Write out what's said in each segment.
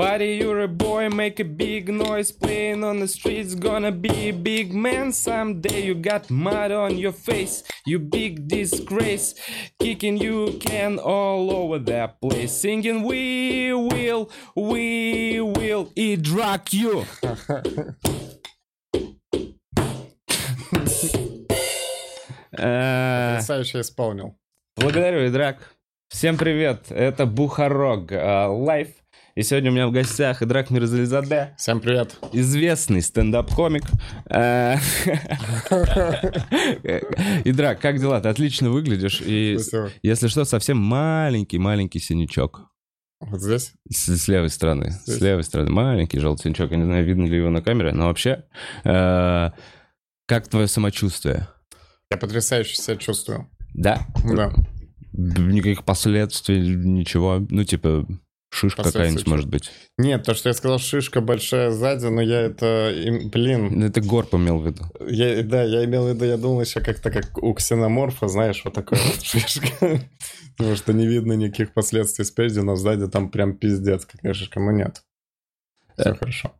Buddy, you're a boy, make a big noise playing on the streets. Gonna be a big man someday. You got mud on your face, you big disgrace. Kicking you can all over the place. Singing, We will, we will eat drug you. Э, Потрясающе исполнил. Благодарю, Идрак. Всем привет, это Бухарог э, Лайф. И сегодня у меня в гостях Идрак Мирзализаде, Всем привет. известный стендап-комик. Э, Идрак, как дела? Ты отлично выглядишь. И, Спасибо. если что, совсем маленький-маленький синячок. Вот здесь? С, с левой стороны. Здесь? С левой стороны. Маленький желтый синячок. Я не знаю, видно ли его на камере, но вообще... э, как твое самочувствие? Я потрясающе себя чувствую. Да? Да. Никаких последствий, ничего. Ну, типа, шишка какая-нибудь, может быть. Нет, то, что я сказал, шишка большая сзади, но я это... Блин, Ну, Это горб имел в виду. я, да, я имел в виду, я думал еще как-то как у ксеноморфа, знаешь, вот такой вот шишка. Потому что не видно никаких последствий спереди, но сзади там прям пиздец, какая шишка. Ну нет. Все Э, хорошо.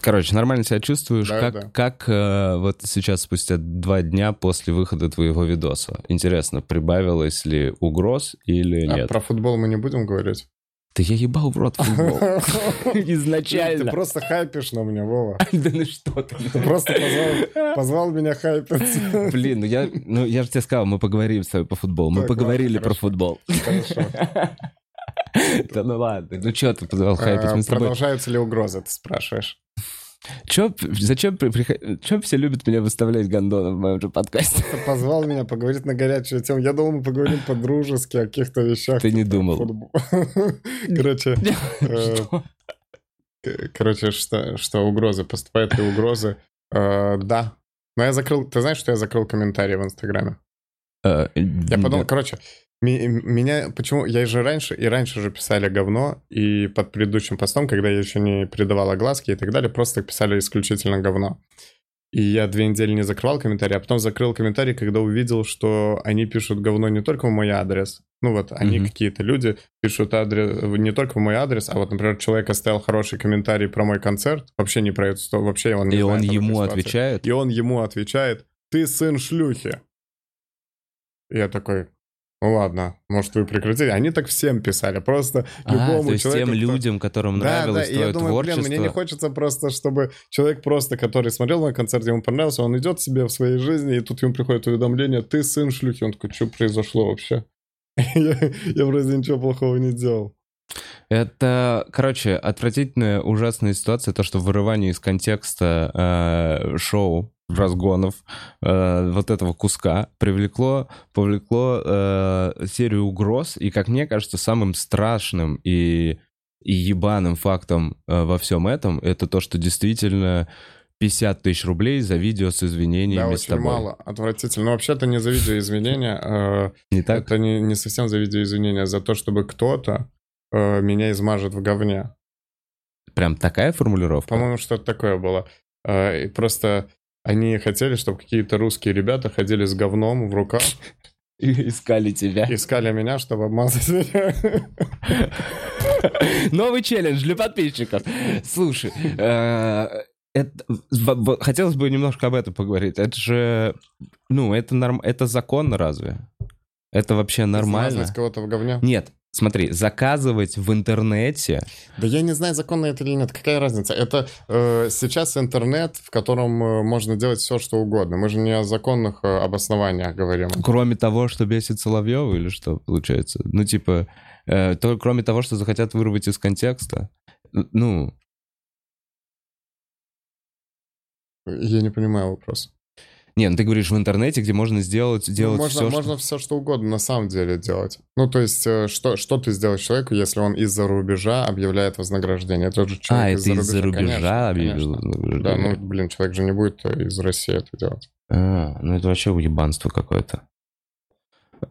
Короче, нормально себя чувствуешь? Да, как да. как э, вот сейчас, спустя два дня после выхода твоего видоса? Интересно, прибавилось ли угроз или А нет? про футбол мы не будем говорить? Да я ебал в рот футбол. Ты Изначально. просто хайпишь на меня, Вова. Да ну что ты. Ты просто позвал, позвал меня хайпить. Блин, ну я, ну я же тебе сказал, мы поговорим с тобой по футболу. Мы поговорили про футбол. Хорошо. Да ну ладно, ну что ты позвал хайпить? А, Продолжаются ли угрозы, ты спрашиваешь? Чё, зачем, чё все любят меня выставлять гондоном в моем же подкасте? Ты позвал меня поговорить на горячую тему. Я думал, мы поговорим по-дружески о каких-то вещах. Ты не типа думал. Короче, э, к- короче, что, что угрозы? Поступают ли угрозы? Э, Да. Но я закрыл... Ты знаешь, что я закрыл комментарии в Инстаграме? Э, Я подумал, да. короче, меня почему я же раньше и раньше же писали говно и под предыдущим постом, когда я еще не придавал огласки и так далее, просто писали исключительно говно. И я две недели не закрывал комментарии, а потом закрыл комментарий, когда увидел, что они пишут говно не только в мой адрес. Ну вот, они Мгм. какие-то люди пишут адрес не только в мой адрес, а вот, например, человек оставил хороший комментарий про мой концерт, вообще не про это, что вообще он не И он знает этой ему ситуации. отвечает? И он ему отвечает, ты сын шлюхи. Я такой, ну ладно, может вы прекратите. Они так всем писали, просто А, любому то есть человеку. тем кто- людям, которым Да, да, нравилось я твое думаю, творчество... блин, мне не хочется просто, чтобы человек просто, который смотрел мой концерт, ему понравился, он идет себе в своей жизни, и тут ему приходит уведомление, ты сын шлюхи. Он такой, что произошло вообще? Я я вроде ничего плохого не делал. Это, короче, отвратительная, ужасная ситуация, то, что вырывание из контекста э, шоу разгонов э, вот этого куска привлекло, повлекло э, серию угроз, и, как мне кажется, самым страшным и, и ебаным фактом э, во всем этом это то, что действительно 50 тысяч рублей за видео с извинениями Да, с очень тобой. мало. Отвратительно. Но вообще-то не за видеоизвинения, э, Не так? Это не, не совсем за видеоизвинения, а за то, чтобы кто-то э, меня измажет в говне. Прям такая формулировка? По-моему, что-то такое было. Э, и просто они хотели, чтобы какие-то русские ребята ходили с говном в руках, И Искали тебя. искали меня, чтобы обмазать меня. Новый челлендж для подписчиков. Слушай, э, это- хотелось бы немножко об этом поговорить. Это же, ну, это, норм, это законно разве? Это вообще нормально? Измазать кого-то в говне. Нет, смотри, заказывать в интернете... Да я не знаю, законно это или нет. Какая разница? Это э, сейчас интернет, в котором э, можно делать все, что угодно. Мы же не о законных э, обоснованиях говорим. Кроме того, что бесит Соловьева или что получается? Ну, типа, э, то, кроме того, что захотят вырвать из контекста, ну, Я не понимаю вопрос. Не, ну ты говоришь в интернете, где можно сделать, делать Ну, можно, все, можно все что угодно на самом деле делать. Ну, то есть, э, что, что ты сделаешь человеку, если он из-за рубежа объявляет вознаграждение? Это же человек А, это из-за рубежа объявил. Да, ну, блин, человек же не будет э, из России это делать. А, ну это вообще уебанство какое-то.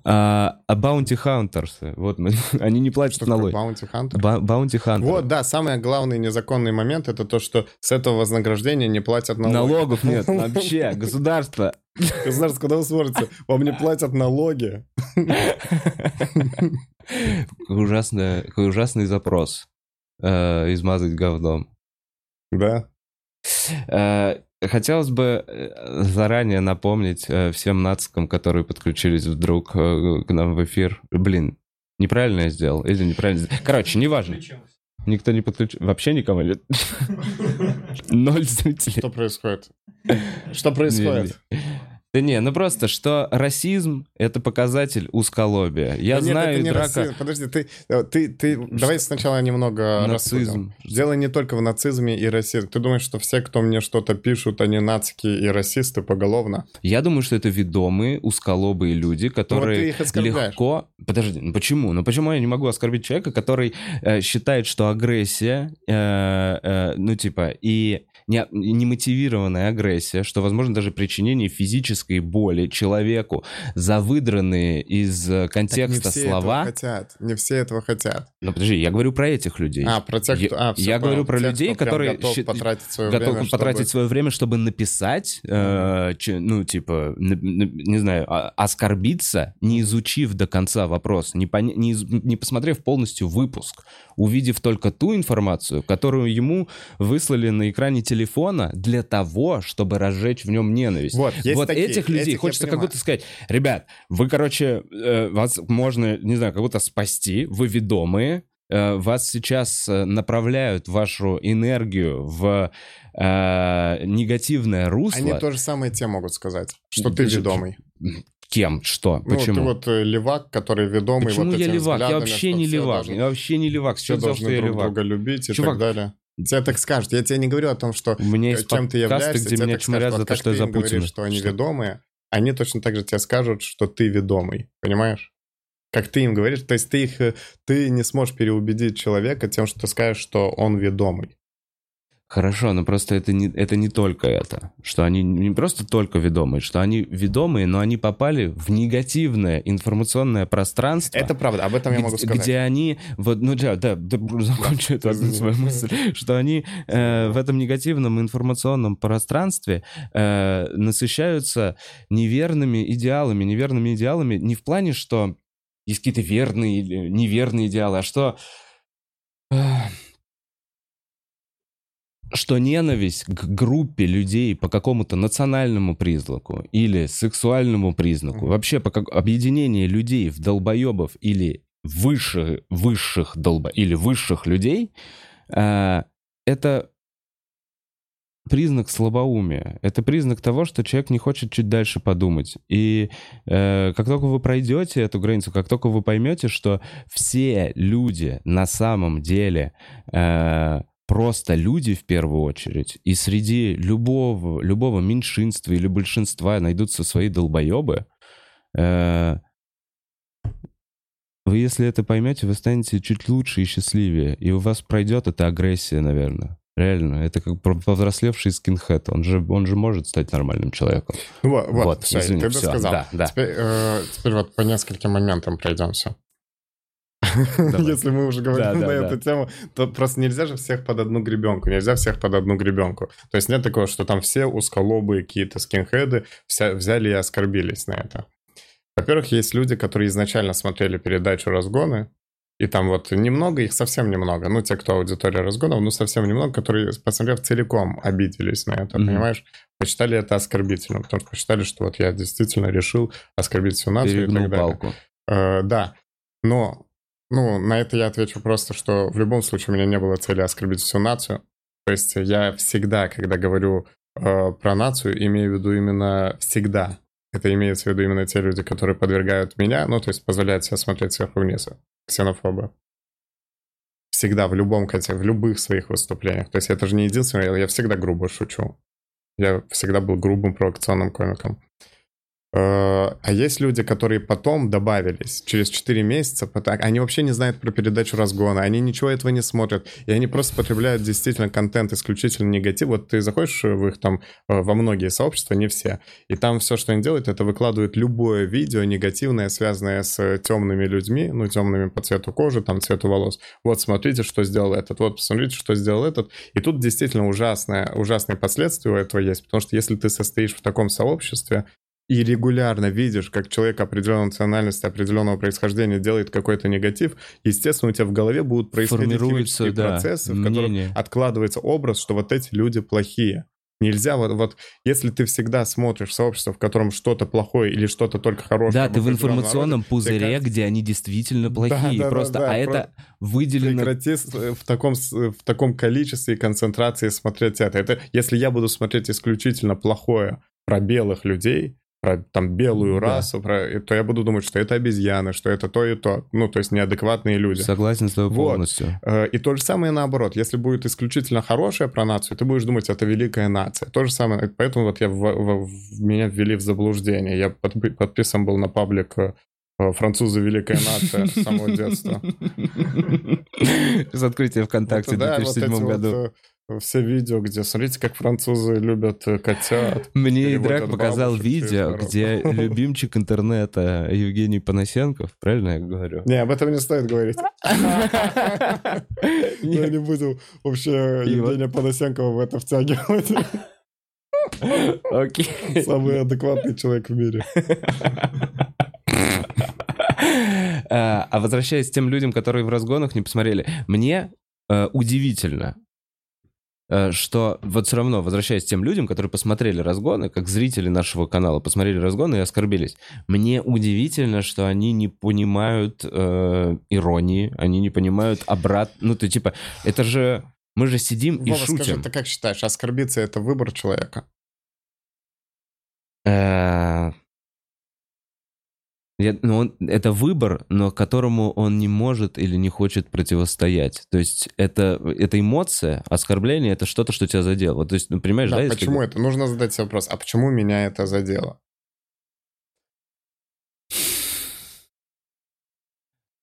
А, а Bounty Hunters, вот мы, они не платят Что налоги. Bounty Hunter? Ба- Bounty Hunter. Вот, да, самый главный незаконный момент это то, что с этого вознаграждения не платят налоги. Налогов нет вообще. Государство. Государство, куда вы смотрите? Вам не платят налоги. Какой ужасный, какой ужасный запрос. э, измазать говном. Да? Э, хотелось бы э, заранее напомнить э, всем нацикам, которые подключились вдруг э, к нам в эфир. Блин, неправильно я сделал или неправильно сделал? Короче, неважно. Никто не подключил. Вообще никого нет. Ноль зрителей. Что происходит? Что происходит? Да не, ну просто, что расизм — это показатель узколобия. Я Да нет, знаю, это не драка... расизм. Подожди, ты, э, ты, ты, давай сначала немного Нацизм. рассудим. Дело не только в нацизме и расизме. Ты думаешь, что все, кто мне что-то пишут, они нацики и расисты поголовно? Я думаю, что это ведомые, узколобые люди, Ну, вот которые оскорбляешь. легко... Подожди, ну почему? Ну почему я не могу оскорбить человека, который э, считает, что агрессия, э, э, ну типа, и не, немотивированная агрессия, что возможно даже причинение физической боли человеку за выдранные из э, Так не контекста все слова... этого хотят. Не все этого хотят. Ну подожди, я говорю про этих людей. А, про тех, Я- кто... А, всё я понял. говорю про Тех, людей, которые готов потратить свое готов время, потратить чтобы- свое время, чтобы написать, э, че- ну, типа, не знаю, а- оскорбиться, не изучив до конца вопрос, не, поня- не, из- не посмотрев полностью выпуск, увидев только ту информацию, которую ему выслали на экране телефона для того, чтобы разжечь в нем ненависть. Вот, есть вот такие, этих людей этих хочется как будто сказать, ребят, вы, короче, э, вас можно, не знаю, как будто спасти, вы ведомые, э, вас сейчас э, направляют вашу энергию в э, негативное русло. Они то же самое тебе могут сказать, что ты ведомый. Кем? Что? Ну, Почему? ты вот э, левак, который ведомый Почему вот я левак? Я вообще не левак. должны- Я вообще не левак. С Все чего взял, должны что я друг левак? друга любить и Чувак, так далее. Тебе так скажут. Я тебе не говорю о том, что У меня есть чем ты являешься, где меня так чморят скажут, за то, что я за им говоришь, Путина. что они Что? ведомые, они точно так же тебе скажут, что ты ведомый. Понимаешь? Как ты им говоришь, то есть ты их, э, ты не сможешь переубедить человека тем, что ты скажешь, что он ведомый. Хорошо, но просто это не, это не только это. Что они не просто только ведомые, что они ведомые, но они попали в негативное информационное пространство. Это правда, об этом я могу где, сказать. где они, вот, ну да, да, да, закончу эту одну свою мысль, что они э, в этом негативном информационном пространстве э, насыщаются неверными идеалами, неверными идеалами не в плане, что есть какие-то верные или неверные идеалы, а что э, что ненависть к группе людей по какому-то национальному признаку или сексуальному признаку, вообще по как... объединение людей в долбоебов или выше, высших долбо... или высших людей, э, это признак слабоумия. Это признак того, что человек не хочет чуть дальше подумать. И э, как только вы пройдете эту границу, как только вы поймете, что все люди на самом деле э, просто люди в первую очередь, и среди любого, любого меньшинства или большинства найдутся свои долбоебы, э, вы, если это поймете, вы станете чуть лучше и счастливее, и у вас пройдет эта агрессия, наверное. Реально, это как повзрослевший скинхед. Он же, он же может стать нормальным человеком. Ну Вот, вот, Вот, все, извини, ты всё, досказал. да, да. Теперь, э, теперь вот по нескольким моментам пройдемся. Если мы уже говорим Да, да, на да. эту тему, то просто нельзя же всех под одну гребенку, нельзя всех под одну гребенку. То есть нет такого, что там все узколобые какие-то скинхеды вся- взяли и оскорбились на это. Во-первых, есть люди, которые изначально смотрели передачу «Разгоны», и там вот немного, их совсем немного, ну, те, кто аудитория разгонов, ну, совсем немного, которые, посмотрев целиком, обиделись на это, Мгм. понимаешь? Посчитали это оскорбительным, потому что посчитали, что вот я действительно решил оскорбить всю нацию и так далее. палку. Э, да, но ну, на это я отвечу просто, что в любом случае у меня не было цели оскорбить всю нацию. То есть я всегда, когда говорю э, про нацию, имею в виду именно всегда. Это имеется в виду именно те люди, которые подвергают меня, ну, то есть позволяют себя смотреть сверху вниз. Ксенофобы. Всегда, в любом контексте, в любых своих выступлениях. То есть это же не единственное, я, всегда грубо шучу. Я всегда был грубым провокационным комиком. Э, А есть люди, которые потом добавились через 4 месяца, они вообще не знают про передачу разгона, они ничего этого не смотрят, и они просто потребляют действительно контент исключительно негатив. Вот ты заходишь в их там, э, во многие сообщества, не все, и там все, что они делают, это выкладывают любое видео негативное, связанное с темными людьми, ну, темными по цвету кожи, там, цвету волос. Вот, смотрите, что сделал этот, вот, посмотрите, что сделал этот. И тут действительно ужасное, ужасные последствия у этого есть, потому что если ты состоишь в таком сообществе, и регулярно видишь, как человек определенной национальности, определенного происхождения делает какой-то негатив, естественно, у тебя в голове будут происходить химические да, процессы, в которых откладывается образ, что вот эти люди плохие. Нельзя вот, вот, если ты всегда смотришь сообщество, в котором что-то плохое или что-то только хорошее. Да, ты в информационном народе, пузыре, как... где они действительно плохие, да, да, просто, да, да, а про... это выделено... Прекрати в таком, в таком количестве и концентрации смотреть это. Это если я буду смотреть исключительно плохое про белых людей, про там белую да. расу, про, то я буду думать, что это обезьяны, что это то и то. Ну, то есть неадекватные люди. Согласен с тобой вот. полностью. Э, и то же самое наоборот. Если будет исключительно хорошая про нацию, ты будешь думать, это великая нация. То же самое. Поэтому вот я в, в, в меня ввели в заблуждение. Я под, подписан был на паблик э, Французы великая нация с самого детства. С открытия ВКонтакте в 2007 году все видео, где смотрите, как французы любят э, котят. Мне и Драк показал видео, где любимчик интернета Евгений Панасенков, правильно я говорю? Не, об этом не стоит говорить. Я не буду вообще Евгения Панасенкова в это втягивать. Окей. Самый адекватный человек в мире. А, а возвращаясь к тем людям, которые в разгонах не посмотрели, мне э, удивительно, что вот все равно, возвращаясь к тем людям, которые посмотрели разгоны, как зрители нашего канала посмотрели разгоны и оскорбились, мне удивительно, что они не понимают э, иронии, они не понимают обрат... Ну, ты типа, это же... Мы же сидим Вова, и шутим. скажи, ты как считаешь, оскорбиться — это выбор человека? Я, ну, он, это выбор, но которому он не может или не хочет противостоять. То есть это, это эмоция, оскорбление, это что-то, что тебя задело. То есть, ну, понимаешь, да? да почему если... это? Нужно задать себе вопрос, а почему меня это задело?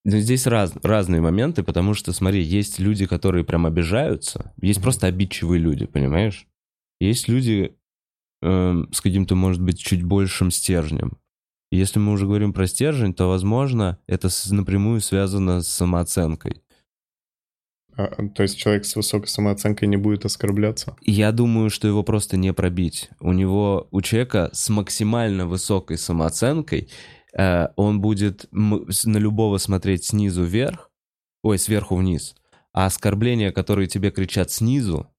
Ну, здесь раз, разные моменты, потому что, смотри, есть люди, которые прям обижаются, есть mm-hmm. просто обидчивые люди, понимаешь? Есть люди э, с каким-то, может быть, чуть большим стержнем. Если мы уже говорим про стержень, то, возможно, это напрямую связано с самооценкой. А, то есть человек с высокой самооценкой не будет оскорбляться? Я думаю, что его просто не пробить. У него, у человека с максимально высокой самооценкой, э, он будет на любого смотреть снизу вверх, ой, сверху вниз. А оскорбления, которые тебе кричат снизу,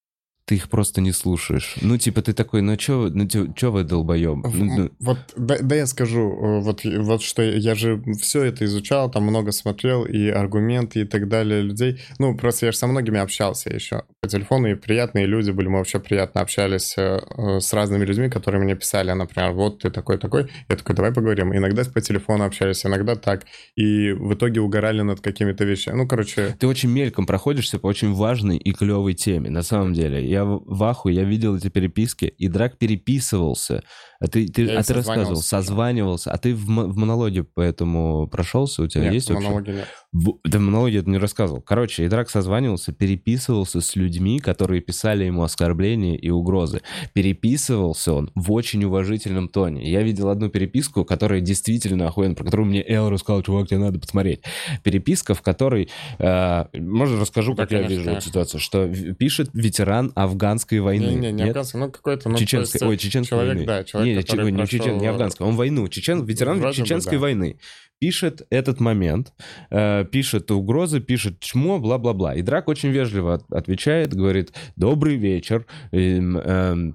ты их просто не слушаешь. Ну, типа, ты такой, ну, чё, ну, чё вы долбоёб? Ну, ну... Вот, да, да я скажу, э, вот, вот что я же все это изучал, там много смотрел, и аргументы, и так далее людей. Ну, просто я же со многими общался еще по телефону, и приятные люди были, мы вообще приятно общались э, э, с разными людьми, которые мне писали, например, вот ты такой-такой, я такой, давай поговорим. Иногда по телефону общались, иногда так, и в итоге угорали над какими-то вещами. Ну, короче... Ты очень мельком проходишься по очень важной и клевой теме, на самом деле я в ахуе, я видел эти переписки, и Драк переписывался. А ты, ты, а ты рассказывал, созванивался. А ты в, в монологе поэтому прошелся? У тебя нет, есть в монологе нет. В, да в монологе это не рассказывал. Короче, Идрак созванивался, переписывался с людьми, которые писали ему оскорбления и угрозы. Переписывался он в очень уважительном тоне. Я видел одну переписку, которая действительно охуенно, про которую мне Эл рассказал, чувак, тебе надо посмотреть. Переписка, в которой... Э, можно расскажу, да, как конечно, я вижу конечно. эту ситуацию. Что пишет ветеран афганской войны. Не, не, не афганской, ну какой-то... Ну, Чеченской, ой, чеченской человек, войны. Да, человек, не, который не, прошел... чечен, не афганского, он войну. Чечен, ветеран Вроде чеченской бы, да. войны пишет этот момент, э, пишет угрозы, пишет чмо, бла-бла-бла. И Драк очень вежливо отвечает, говорит, добрый вечер, э, э, Э,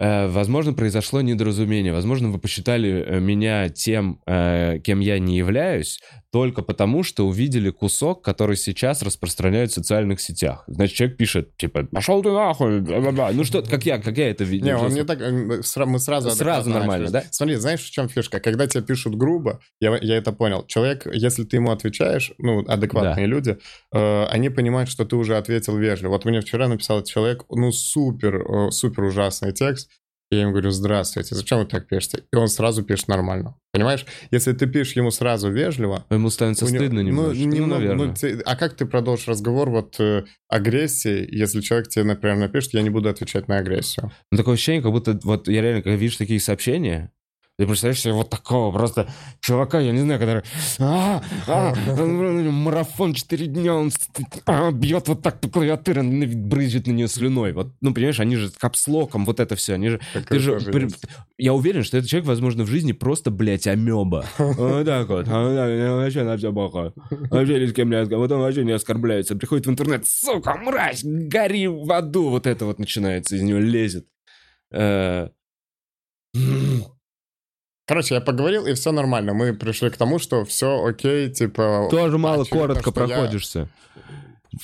возможно, произошло недоразумение. Возможно, вы посчитали э, меня тем, э, кем я не являюсь, только потому, что увидели кусок, который сейчас распространяют в социальных сетях. Значит, человек пишет, типа, пошел ты нахуй, бла-бла-бла. Ну что, как я, как я это видел? Не, он не так, мы сразу... Сразу нормально, да? Смотри, знаешь, в чем фишка? Когда тебе пишут грубо, я, я это понял. Человек, если ты ему отвечаешь, ну, адекватные да. люди, э, они понимают, что ты уже ответил вежливо. Вот мне вчера написал человек, ну, супер, супер ужасный текст, я ему говорю, здравствуйте, зачем вы так пишете? И он сразу пишет нормально. Понимаешь? Если ты пишешь ему сразу вежливо... Ему становится стыдно него, немножко. Ну, не, ну, наверное. Ну, те, а как ты продолжишь разговор вот э, агрессии, если человек тебе, например, напишет, я не буду отвечать на агрессию? Ну, такое ощущение, как будто вот я реально, когда вижу такие сообщения, Ты представляешь себе вот такого просто чувака, я не знаю, который а, а, марафон 4 дня, он а, бьет вот так по клавиатуре, брызжет на нее слюной. Вот, ну, понимаешь, они же капслоком, вот это все, они же... ты же при, я уверен, что этот человек, возможно, в жизни просто, блядь, амеба. Вот так вот. Вообще на все похож. Вообще ни с кем не Вот он вообще не оскорбляется. Приходит в интернет, сука, мразь, гори в аду. Вот это вот начинается, из него лезет. Короче, я поговорил, и все нормально. Мы пришли к тому, что все окей, типа... Тоже мало коротко проходишься. Я...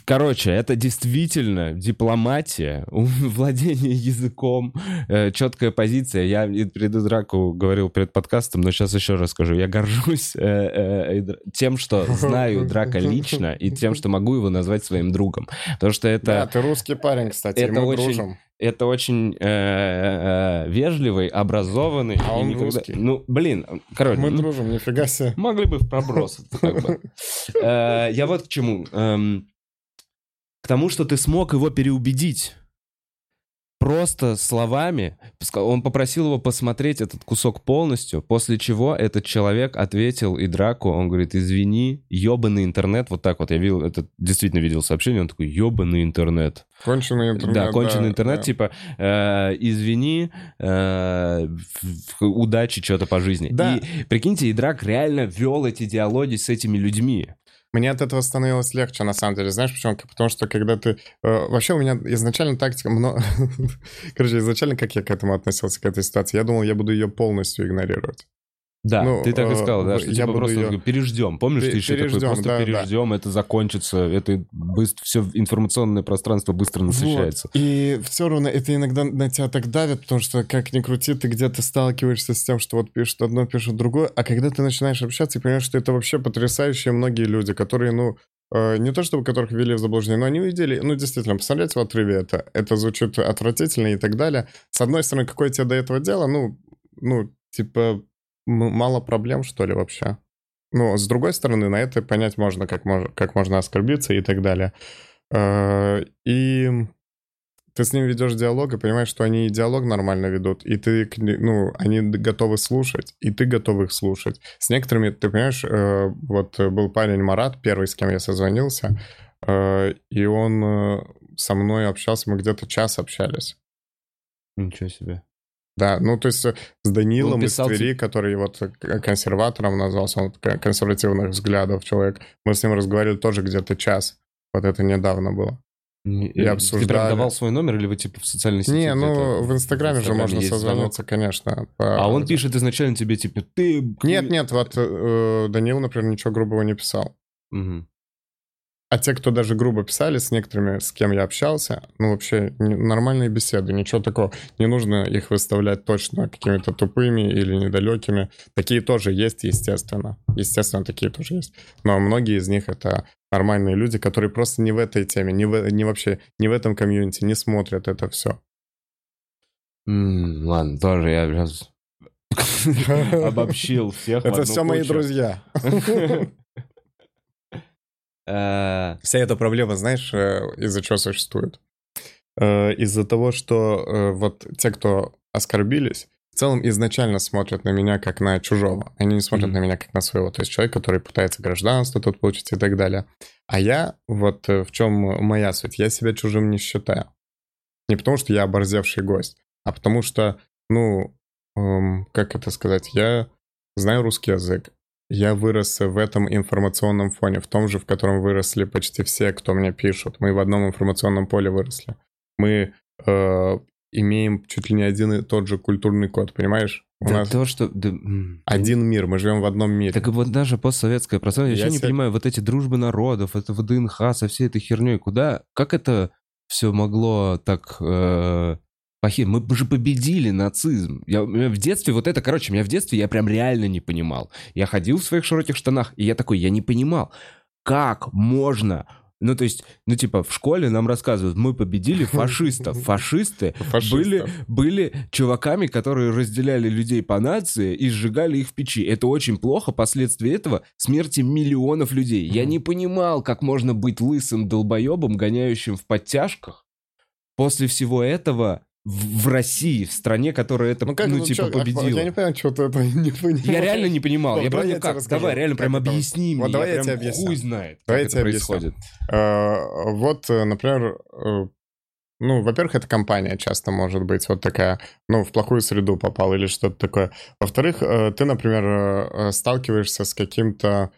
Короче, это действительно дипломатия, владение языком, э, четкая позиция. Я перед драку говорил перед подкастом, но сейчас еще раз скажу. Я горжусь э, э, тем, что знаю Драка лично, и тем, что могу его назвать своим другом. Потому что это... Да, ты русский парень, кстати, это мы очень, дружим это очень э, э, вежливый, образованный. А он никогда... русский. Ну, блин, короче. Мы ну, дружим, нифига себе. Могли бы в проброс. Я вот к чему. К тому, что ты смог его переубедить просто словами. Он попросил его посмотреть этот кусок полностью, после чего этот человек ответил и драку. Он говорит, извини, ебаный интернет. Вот так вот я видел, это действительно видел сообщение. Он такой, ебаный интернет. Конченый интернет. Да, конченый да, интернет, да. типа, э, извини, э, удачи что-то по жизни. Да. И прикиньте, и драк реально вел эти диалоги с этими людьми. Мне от этого становилось легче, на самом деле. Знаешь почему? Потому что когда ты... Э, вообще у меня изначально тактика... Много... Короче, изначально как я к этому относился, к этой ситуации? Я думал, я буду ее полностью игнорировать. Да, ну, ты так и сказал, да, что я типа просто ее... переждем. Помнишь, ты еще переждем, такой, просто да, переждем, да. это закончится, это быстро, все информационное пространство быстро насыщается. Вот. И все равно это иногда на тебя так давит, потому что, как ни крути, ты где-то сталкиваешься с тем, что вот пишут одно, пишут другое, а когда ты начинаешь общаться и понимаешь, что это вообще потрясающие многие люди, которые, ну, э, не то чтобы которых ввели в заблуждение, но они увидели, ну, действительно, посмотрите в отрыве это, это звучит отвратительно и так далее. С одной стороны, какое тебе до этого дело, ну, ну, типа, мало проблем, что ли, вообще. Ну, с другой стороны, на это понять можно, как, мож, как можно оскорбиться и так далее. Э, и ты с ним ведешь диалог и понимаешь, что они диалог нормально ведут, и ты, ну, они готовы слушать, и ты готов их слушать. С некоторыми, ты понимаешь, э, вот был парень Марат, первый, с кем я созвонился, э, и он со мной общался, мы где-то час общались. Ничего себе. Да, ну то есть э, с Данилом из Твери, который вот э, консерватором назвался, он консервативных взглядов человек, мы с ним разговаривали тоже где-то час. Вот это недавно было. И обсуждали. Ты прям давал свой номер или вы типа в социальной сети? Не, ну в Инстаграме же можно созвониться, звонок. конечно. По... А он пишет изначально тебе типа ты... Нет, нет, вот э, Данил, например, ничего грубого не писал. Угу. А те, кто даже грубо писали, с некоторыми, с кем я общался, ну, вообще нормальные беседы, ничего такого. Не нужно их выставлять точно какими-то тупыми или недалекими. Такие тоже есть, естественно. Естественно, такие тоже есть. Но многие из них это нормальные люди, которые просто не в этой теме, не, в, не вообще, не в этом комьюнити, не смотрят это все. Mm, ладно, тоже я сейчас обобщил всех. Это все мои друзья. Э, Вся эта проблема, знаешь, э, из-за чего существует? Э, из-за того, что вот те, кто оскорбились, в целом изначально смотрят на меня как на чужого. Они не смотрят mm-hmm. на меня как на своего. То есть человек, который пытается гражданство тут получить и так далее. А я, вот в чем моя суть, я себя чужим не считаю. Не потому, что я оборзевший гость, а потому что, ну, эм, как это сказать, я знаю русский язык, я вырос в этом информационном фоне, в том же, в котором выросли почти все, кто мне пишут. Мы в одном информационном поле выросли. Мы э, имеем чуть ли не один и тот же культурный код, понимаешь? У да нас то, что... Да... Один мир, мы живем в одном мире. Так вот даже постсоветское пространство, я, я еще себя... не понимаю, вот эти дружбы народов, это ВДНХ со всей этой херней, куда, как это все могло так э, плохие. Мы же победили нацизм. Я, в детстве вот это, короче, меня в детстве я прям реально не понимал. Я ходил в своих широких штанах, и я такой, я не понимал, как можно ну, то есть, ну, типа, в школе нам рассказывают, мы победили фашистов. Фашисты были, были чуваками, которые разделяли людей по нации и сжигали их в печи. Это очень плохо. Последствия этого — смерти миллионов людей. Я не понимал, как можно быть лысым долбоебом, гоняющим в подтяжках. После всего этого в, России, в стране, которая это, ну, как, ну, ну типа, чё, победила. Я не понимаю, что ты это не понимаешь. Я реально не понимал. Ну, я прям, как, расскажу, давай, реально, прям объясни мне. Вот давай я, я тебе объясню. хуй знает, давай как это происходит. Uh, вот, э, например, uh, ну, во-первых, это компания часто может быть вот такая, ну, в плохую среду попал или что-то такое. Во-вторых, uh, ты, например, сталкиваешься с каким-то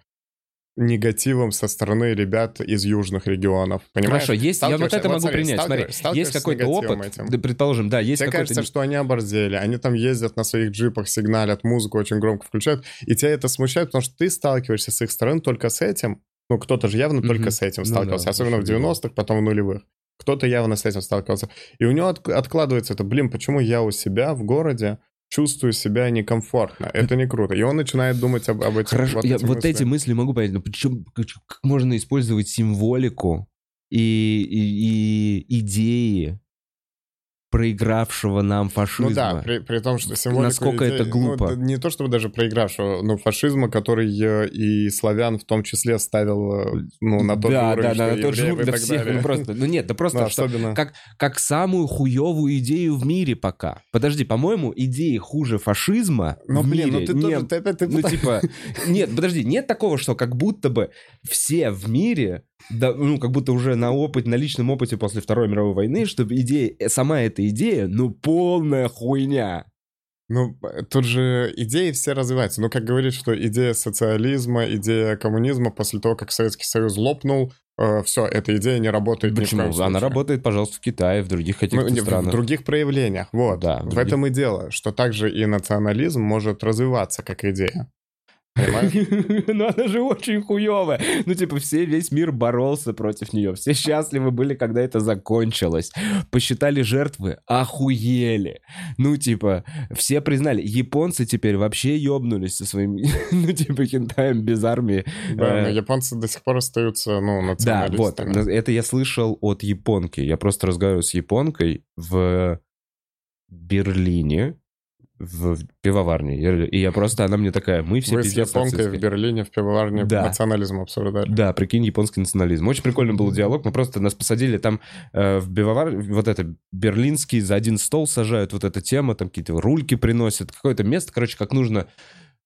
негативом со стороны ребят из южных регионов. Понимаешь? Хорошо, есть, я вот это вот, могу смотри, принять. Смотри, есть какой-то опыт, этим. предположим, да, есть Тебе какой-то... кажется, что они оборзели, они там ездят на своих джипах, сигналят, музыку очень громко включают, и тебя это смущает, потому что ты сталкиваешься с их стороны только с этим, ну, кто-то же явно mm-hmm. только с этим сталкивался, ну, да, особенно в 90-х, потом в нулевых. Кто-то явно с этим сталкивался. И у него от, откладывается это, блин, почему я у себя в городе чувствую себя некомфортно. Это не круто. И он начинает думать об, об этих Хорошо, вот, я, эти, вот эти мысли могу понять, но почему, как можно использовать символику и, и, и идеи проигравшего нам фашизма. Ну да, при, при том, что символика... Насколько людей, это ну, глупо. Ну, не то чтобы даже проигравшего, но фашизма, который э, и славян в том числе ставил э, ну, на тот да, уровень, Да, да, на тот же уровень всех. Ну, просто, ну нет, да просто ну, что, особенно... как, как самую хуевую идею в мире пока. Подожди, по-моему, идеи хуже фашизма ну, в блин, мире... ну ты не, тоже... Ты, ты, ты, ну типа... Нет, подожди, нет такого, что как будто бы все в мире да, ну, как будто уже на опыт, на личном опыте после Второй мировой войны, чтобы идея, э, сама эта идея, ну, полная хуйня. Ну, тут же идеи все развиваются. Ну, как говорит, что идея социализма, идея коммунизма после того, как Советский Союз лопнул, э, все, эта идея не работает Почему? ни в Она работает, пожалуйста, в Китае, в других этих ну, странах. В других проявлениях, вот. Да, в, в других... этом и дело, что также и национализм может развиваться как идея. Ну она же очень хуевая. Ну типа все, весь мир боролся против нее. Все счастливы были, когда это закончилось. Посчитали жертвы, охуели. Ну типа все признали. Японцы теперь вообще ёбнулись со своим, ну типа хентаем без армии. Да, но э, японцы до сих пор остаются, ну, националистами. Да, вот. Это я слышал от японки. Я просто разговариваю с японкой в Берлине в пивоварне. И я просто, она мне такая, мы все Вы с японкой в Берлине в пивоварне да. национализм обсуждали. Да, прикинь, японский национализм. Очень прикольный был диалог. Мы просто нас посадили там э, в пивовар, вот это, берлинский, за один стол сажают, вот эта тема, там какие-то рульки приносят, какое-то место, короче, как нужно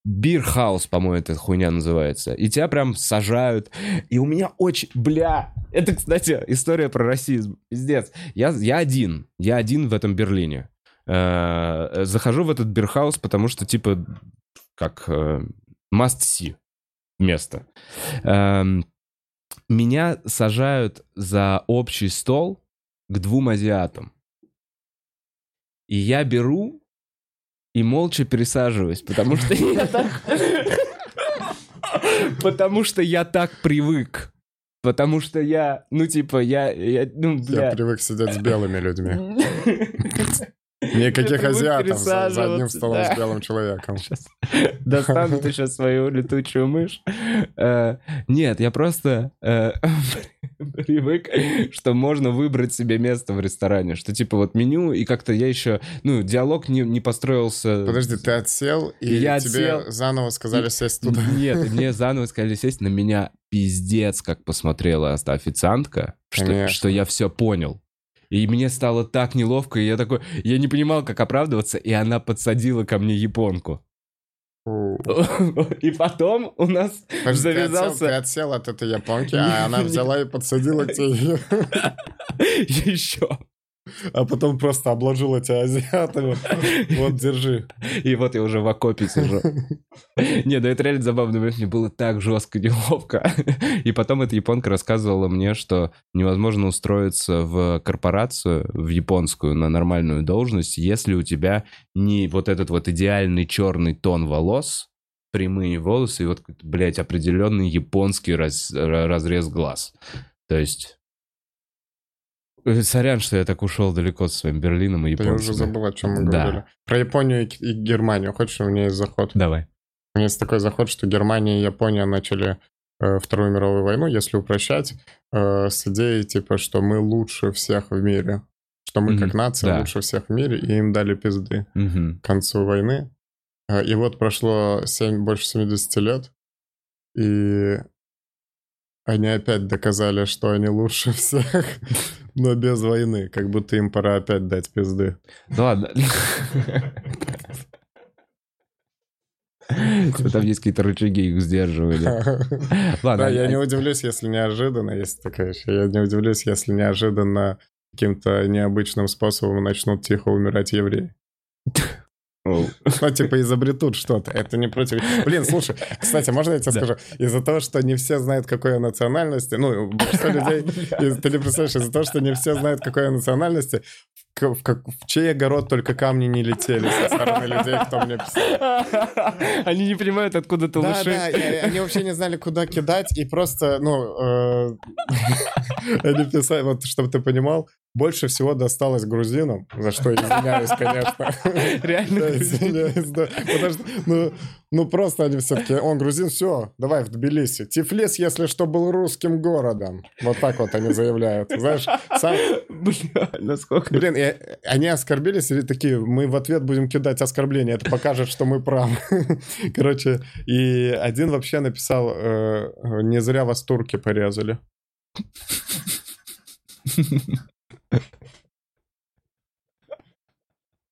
Bierhaus, по-моему, эта хуйня называется. И тебя прям сажают. И у меня очень... Бля! Это, кстати, история про расизм. Пиздец. Я, я один. Я один в этом Берлине. Э, захожу в этот Bierhaus, потому что, типа, как э, must see место. Эм, меня сажают за общий стол к двум азиатам. И я беру и молча пересаживаюсь, потому что я так... Потому что я так привык. Потому что я, ну, типа, я... Я, ну, я привык сидеть с белыми людьми. Никаких азиатов за, за одним столом да. с белым человеком. Сейчас. Достану ты сейчас свою летучую мышь. Э, нет, я просто э, привык, что можно выбрать себе место в ресторане. Что типа вот меню, и как-то я еще... Ну, диалог не, не построился. Подожди, ты отсел, и я тебе отсел, заново сказали сесть туда? Нет, мне заново сказали сесть. На меня пиздец как посмотрела официантка, что, что я все понял. И мне стало так неловко, и я такой, я не понимал, как оправдываться, и она подсадила ко мне японку. И потом у нас Подожди, завязался... Ты отсел, ты отсел от этой японки, а она взяла и подсадила к тебе. Еще. А потом просто обложил эти азиатами. Вот, держи. И вот я уже в окопе сижу. Не, да это реально забавно. Мне было так жестко неловко. И потом эта японка рассказывала мне, что невозможно устроиться в корпорацию, в японскую, на нормальную должность, если у тебя не вот этот вот идеальный черный тон волос, прямые волосы и вот, блядь, определенный японский раз, разрез глаз. То есть сорян, что я так ушел далеко с своим Берлином и японцами. Я уже забыл, о чем мы да. говорили. Про Японию и Германию. Хочешь, у меня есть заход? Давай. У меня есть такой заход, что Германия и Япония начали э, Вторую мировую войну, если упрощать, э, с идеей, типа, что мы лучше всех в мире. Что мы, mm-hmm. как нация, да. лучше всех в мире, и им дали пизды mm-hmm. к концу войны. Э, и вот прошло 7, больше 70 лет, и они опять доказали, что они лучше всех. Но без войны, как будто им пора опять дать пизды. Да ладно. Там есть какие-то рычаги их сдерживания. Ладно. Да, я не удивлюсь, если неожиданно, есть такая еще, я не удивлюсь, если неожиданно каким-то необычным способом начнут тихо умирать евреи. Ну, типа изобретут что-то. Это не против... Блин, слушай, кстати, можно я тебе скажу? Из-за того, что не все знают, какой я национальности, ну, большинство людей, ты не представляешь, из-за того, что не все знают, какой я национальности, в, как, в чей огород только камни не летели со стороны людей, кто мне писал. Они не понимают, откуда ты Да, да, они вообще не знали, куда кидать, и просто, ну, э, они писали, вот, чтобы ты понимал, больше всего досталось грузинам, за что извиняюсь, конечно. Реально да, извиняюсь, да. Потому что, ну, ну, просто они все-таки, он грузин, все, давай в Тбилиси. Тифлис, если что, был русским городом. Вот так вот они заявляют. Знаешь, сам... Бля, насколько... Блин, и они оскорбились, и такие, мы в ответ будем кидать оскорбления, это покажет, что мы правы. Короче, и один вообще написал, э, не зря вас турки порезали.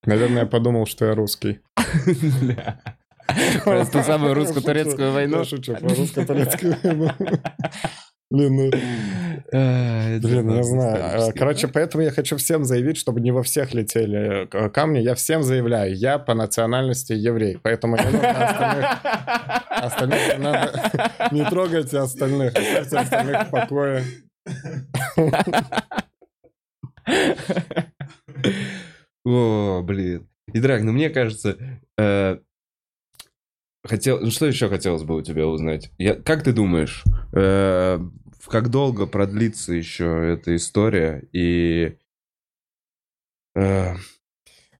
Наверное, я подумал, что я русский. Про ту самую русско-турецкую войну. Шучу про русско-турецкую войну. Блин, ну... Блин, не знаю. Короче, поэтому я хочу всем заявить, чтобы не во всех летели камни. Я всем заявляю, я по национальности еврей. Поэтому не нужно остальных... Остальных надо... Не трогайте остальных. Оставьте остальных в покое. О, блин. И, Драг, ну мне кажется, э, хотел, ну что еще хотелось бы у тебя узнать? Я, как ты думаешь, э, как долго продлится еще эта история и э,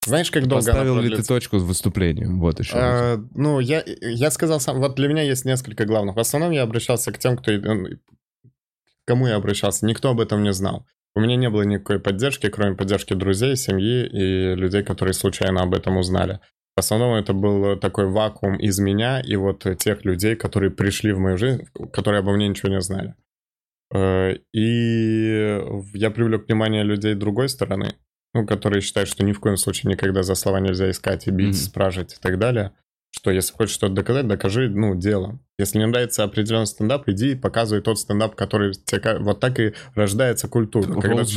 знаешь, как долго Поставил ли ты точку с выступлением? Вот еще. А, ну, я, я сказал сам, вот для меня есть несколько главных. В основном я обращался к тем, кто... Ну, кому я обращался? Никто об этом не знал. У меня не было никакой поддержки, кроме поддержки друзей, семьи и людей, которые случайно об этом узнали. В основном это был такой вакуум из меня и вот тех людей, которые пришли в мою жизнь, которые обо мне ничего не знали. Э, и я привлек внимание людей другой стороны, ну, которые считают, что ни в коем случае никогда за слова нельзя искать и бить, mm-hmm. спрашивать и так далее что если хочешь что-то доказать, докажи, ну, делом. Если не нравится определенный стендап, иди и показывай тот стендап, который тебе... Вот так и рождается культура. Когда ты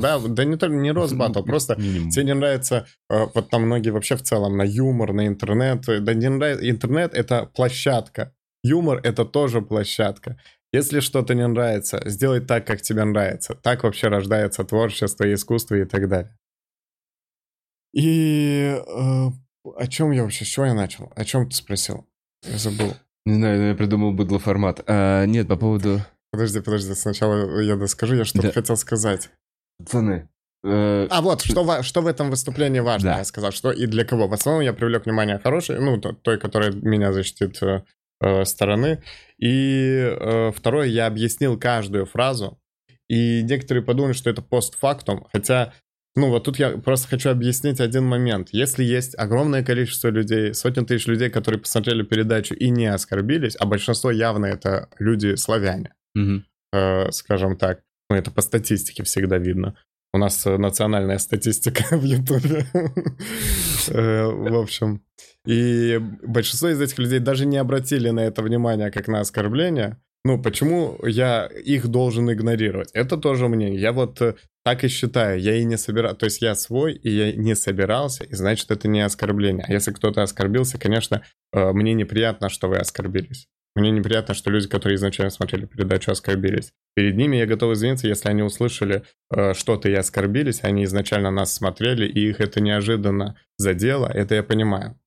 Да, да не только не рост батл, просто тебе не нравится... Э, вот там многие вообще в целом на юмор, на интернет. Да не нравится... Интернет — это площадка. Юмор — это тоже площадка. Если что-то не нравится, сделай так, как тебе нравится. Так вообще рождается творчество, искусство и так далее. И э, о чем я вообще? С чего я начал? О чем ты спросил? Я забыл. Не знаю, я придумал быдло формат. А, нет, по поводу... Подожди, подожди, сначала я доскажу, я что-то да. хотел сказать. Пацаны, э, а вот, что, что в этом выступлении важно, да. я сказал, что и для кого. В основном я привлек внимание хорошей, ну, той, которая меня защитит э, э, стороны. И э, второе, я объяснил каждую фразу, и некоторые подумали, что это постфактум, хотя ну, вот тут я просто хочу объяснить один момент. Если есть огромное количество людей, сотни тысяч людей, которые посмотрели передачу и не оскорбились, а большинство явно это люди славяне, угу. э, скажем так, ну, это по статистике всегда видно. У нас национальная статистика в Ютубе. Э, в общем. И большинство из этих людей даже не обратили на это внимание как на оскорбление. Ну, почему я их должен игнорировать? Это тоже мнение. Я вот э, так и считаю. Я и не собирал... То есть я свой, и я не собирался, и значит, это не оскорбление. А если кто-то оскорбился, конечно, э, мне неприятно, что вы оскорбились. Мне неприятно, что люди, которые изначально смотрели передачу, оскорбились. Перед ними я готов извиниться, если они услышали э, что-то и оскорбились, они изначально нас смотрели, и их это неожиданно задело, это я понимаю.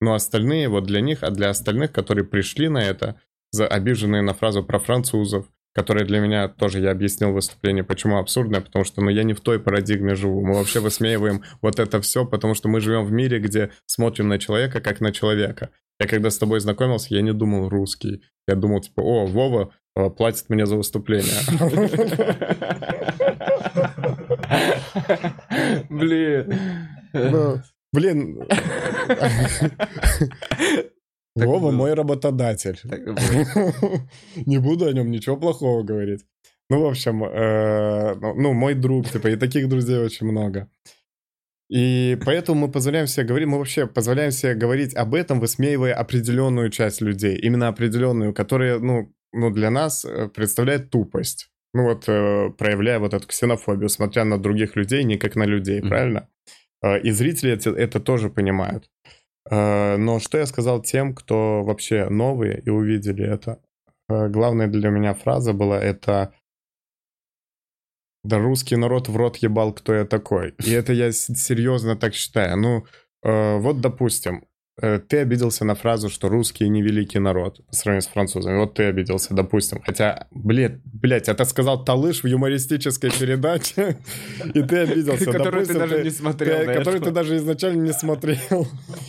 Но остальные, вот для них, а для остальных, которые пришли на это, за обиженные на фразу про французов, которая для меня тоже, я объяснил выступление, почему абсурдная, потому что, ну, я не в той парадигме живу. Мы вообще высмеиваем вот это все, потому что мы живем в мире, где смотрим на человека как на человека. Я когда с тобой знакомился, я не думал русский. Я думал, типа, о, Вова э, платит мне за выступление. Блин. Ну, блин. Так Вова мой работодатель. Не буду о нем ничего плохого говорить. Ну, в общем, э, ну, ну, мой друг, типа, и таких друзей очень много. И поэтому мы позволяем себе говорить, мы вообще позволяем себе говорить об этом, высмеивая определенную часть людей, именно определенную, которая, ну, ну для нас э, представляет тупость. Ну вот, э, проявляя вот эту ксенофобию, смотря на других людей, не как на людей, mm-hmm. правильно? Э, и зрители это, это тоже понимают. Э, но что я сказал тем, кто вообще новые и увидели это? Э, главная для меня фраза была это да русский народ в рот ебал, кто я такой. И это я серьезно так считаю. Ну, э, вот, допустим, Э, ты обиделся на фразу, что русские не великий народ по сравнению с французами. Вот ты обиделся, допустим. Хотя, блядь, блядь, это сказал Талыш в юмористической передаче, и ты обиделся. Которую ты даже не смотрел. Который ты даже изначально не смотрел.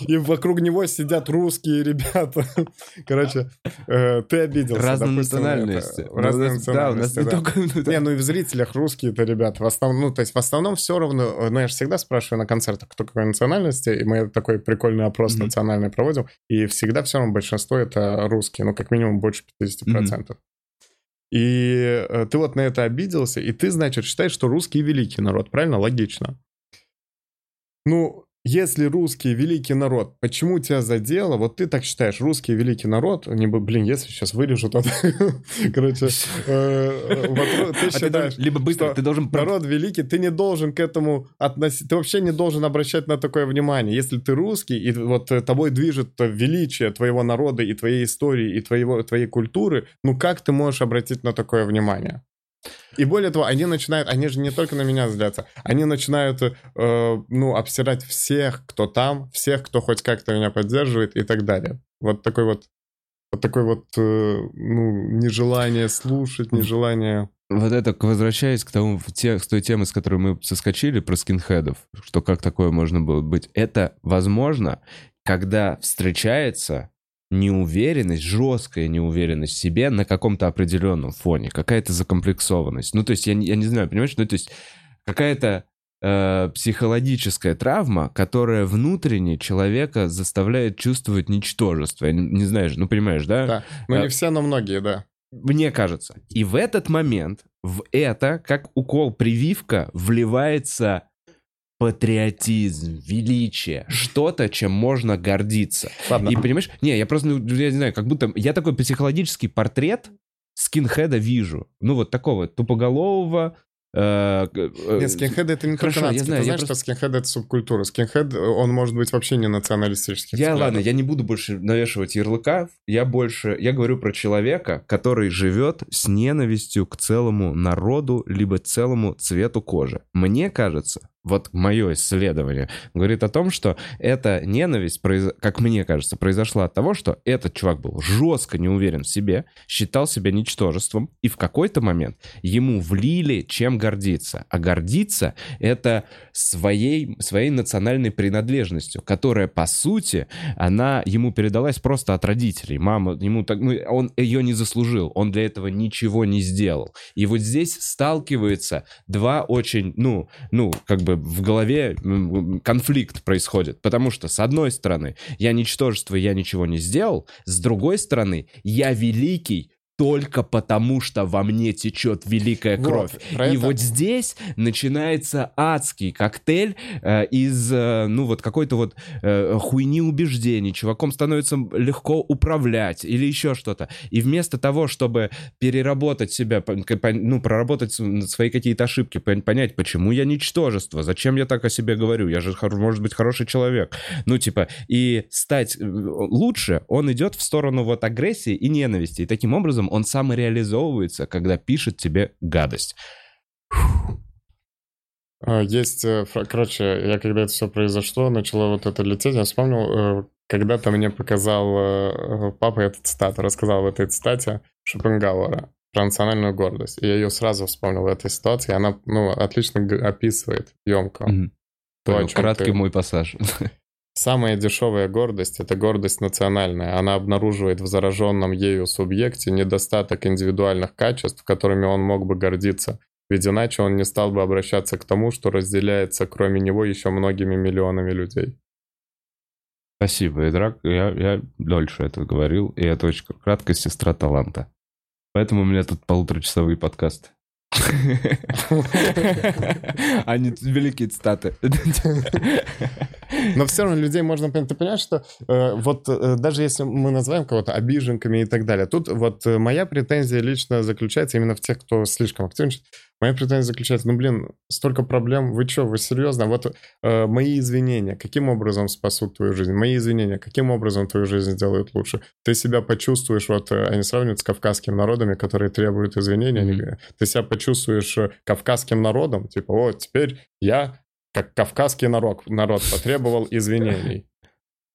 И вокруг него сидят русские ребята. Короче, э, ты обиделся. Разные национальности. Разные национальности, Да, у нас не ну и в зрителях русские-то ребята. В основном, ну, то есть в основном все равно, ну, я же всегда спрашиваю на концертах, кто какой национальности, и мы такой прикольный опрос национальности национальные проводим, и всегда все равно большинство это русские, ну, как минимум больше 50%. Mm-hmm. И э, ты вот на это обиделся, и ты, значит, считаешь, что русский великий народ, правильно? Логично. Ну, если русский великий народ, почему тебя задело? Вот ты так считаешь, русский великий народ, не бы, блин, если сейчас вырежу, то... Короче, э, э, ты а считаешь, либо быстро, ты должен... Народ великий, ты не должен к этому относиться, ты вообще не должен обращать на такое внимание. Если ты русский, и вот тобой движет величие твоего народа и твоей истории, и твоего, твоей культуры, ну как ты можешь обратить на такое внимание? И более того, они начинают, они же не только на меня злятся, они начинают, э, ну, обсирать всех, кто там, всех, кто хоть как-то меня поддерживает и так далее. Вот такой вот, вот такой вот, э, ну, нежелание слушать, нежелание... Вот это, возвращаясь к тому, те, с той темы, с которой мы соскочили, про скинхедов, что как такое можно было быть, это возможно, когда встречается неуверенность, жесткая неуверенность в себе на каком-то определенном фоне, какая-то закомплексованность. Ну, то есть, я, я не знаю, понимаешь, ну, то есть, какая-то э, психологическая травма, которая внутренне человека заставляет чувствовать ничтожество. Я не, не знаешь, ну, понимаешь, да? Да, ну, не э, все, но многие, да. Мне кажется. И в этот момент в это, как укол прививка, вливается патриотизм, величие, что-то, чем можно гордиться. Ладно. И понимаешь, не, я просто, ну, я не знаю, как будто я такой психологический портрет скинхеда вижу. Ну, вот такого тупоголового, Э, э, Нет, скинхед это не Хорошо, только нацики. Я знаю, Ты знаешь, просто... что скинхед это субкультура. Скинхед, он может быть вообще не националистический. Я, ладно, я не буду больше навешивать ярлыка. Я больше, я говорю про человека, который живет с ненавистью к целому народу, либо целому цвету кожи. Мне кажется, вот мое исследование говорит о том, что эта ненависть, как мне кажется, произошла от того, что этот чувак был жестко не уверен в себе, считал себя ничтожеством, и в какой-то момент ему влили, чем гордиться. А гордиться — это своей, своей национальной принадлежностью, которая, по сути, она ему передалась просто от родителей. Мама ему так... Ну, он ее не заслужил, он для этого ничего не сделал. И вот здесь сталкиваются два очень, ну, ну, как бы бы в голове конфликт происходит. Потому что, с одной стороны, я ничтожество, я ничего не сделал. С другой стороны, я великий, только потому, что во мне течет великая кровь. Вот, и это... вот здесь начинается адский коктейль э, из, э, ну, вот какой-то вот э, хуйни убеждений. Чуваком становится легко управлять или еще что-то. И вместо того, чтобы переработать себя, ну, проработать свои какие-то ошибки, понять, почему я ничтожество, зачем я так о себе говорю, я же, может быть, хороший человек. Ну, типа, и стать э, лучше, он идет в сторону вот агрессии и ненависти. И таким образом он самореализовывается, когда пишет тебе гадость. А, есть, э, короче, я когда это все произошло, начало вот это лететь, я вспомнил, э, когда-то мне показал э, папа эту цитату, рассказал в этой цитате Шопенгауэра про национальную гордость. И я ее сразу вспомнил в этой ситуации, она, ну, отлично описывает емко. Mm-hmm. То, Краткий ты... мой пассаж. Самая дешевая гордость – это гордость национальная. Она обнаруживает в зараженном ею субъекте недостаток индивидуальных качеств, которыми он мог бы гордиться, ведь иначе он не стал бы обращаться к тому, что разделяется кроме него еще многими миллионами людей. Спасибо, Идрак. Я, я дольше это говорил, и это очень краткая сестра таланта. Поэтому у меня тут полуторачасовый подкаст. Они великие цитаты. Но все равно людей можно понять. Ты понимаешь, что э, вот э, даже если мы называем кого-то обиженками и так далее, тут вот э, моя претензия лично заключается именно в тех, кто слишком активничает. Моя претензия заключается, ну, блин, столько проблем, вы что, вы серьезно? Вот э, мои извинения, каким образом спасут твою жизнь? Мои извинения, каким образом твою жизнь сделают лучше? Ты себя почувствуешь, вот э, они сравнивают с кавказскими народами, которые требуют извинения, mm-hmm. ты себя почувствуешь э, кавказским народом, типа, вот, теперь я, как кавказский народ, народ потребовал извинений.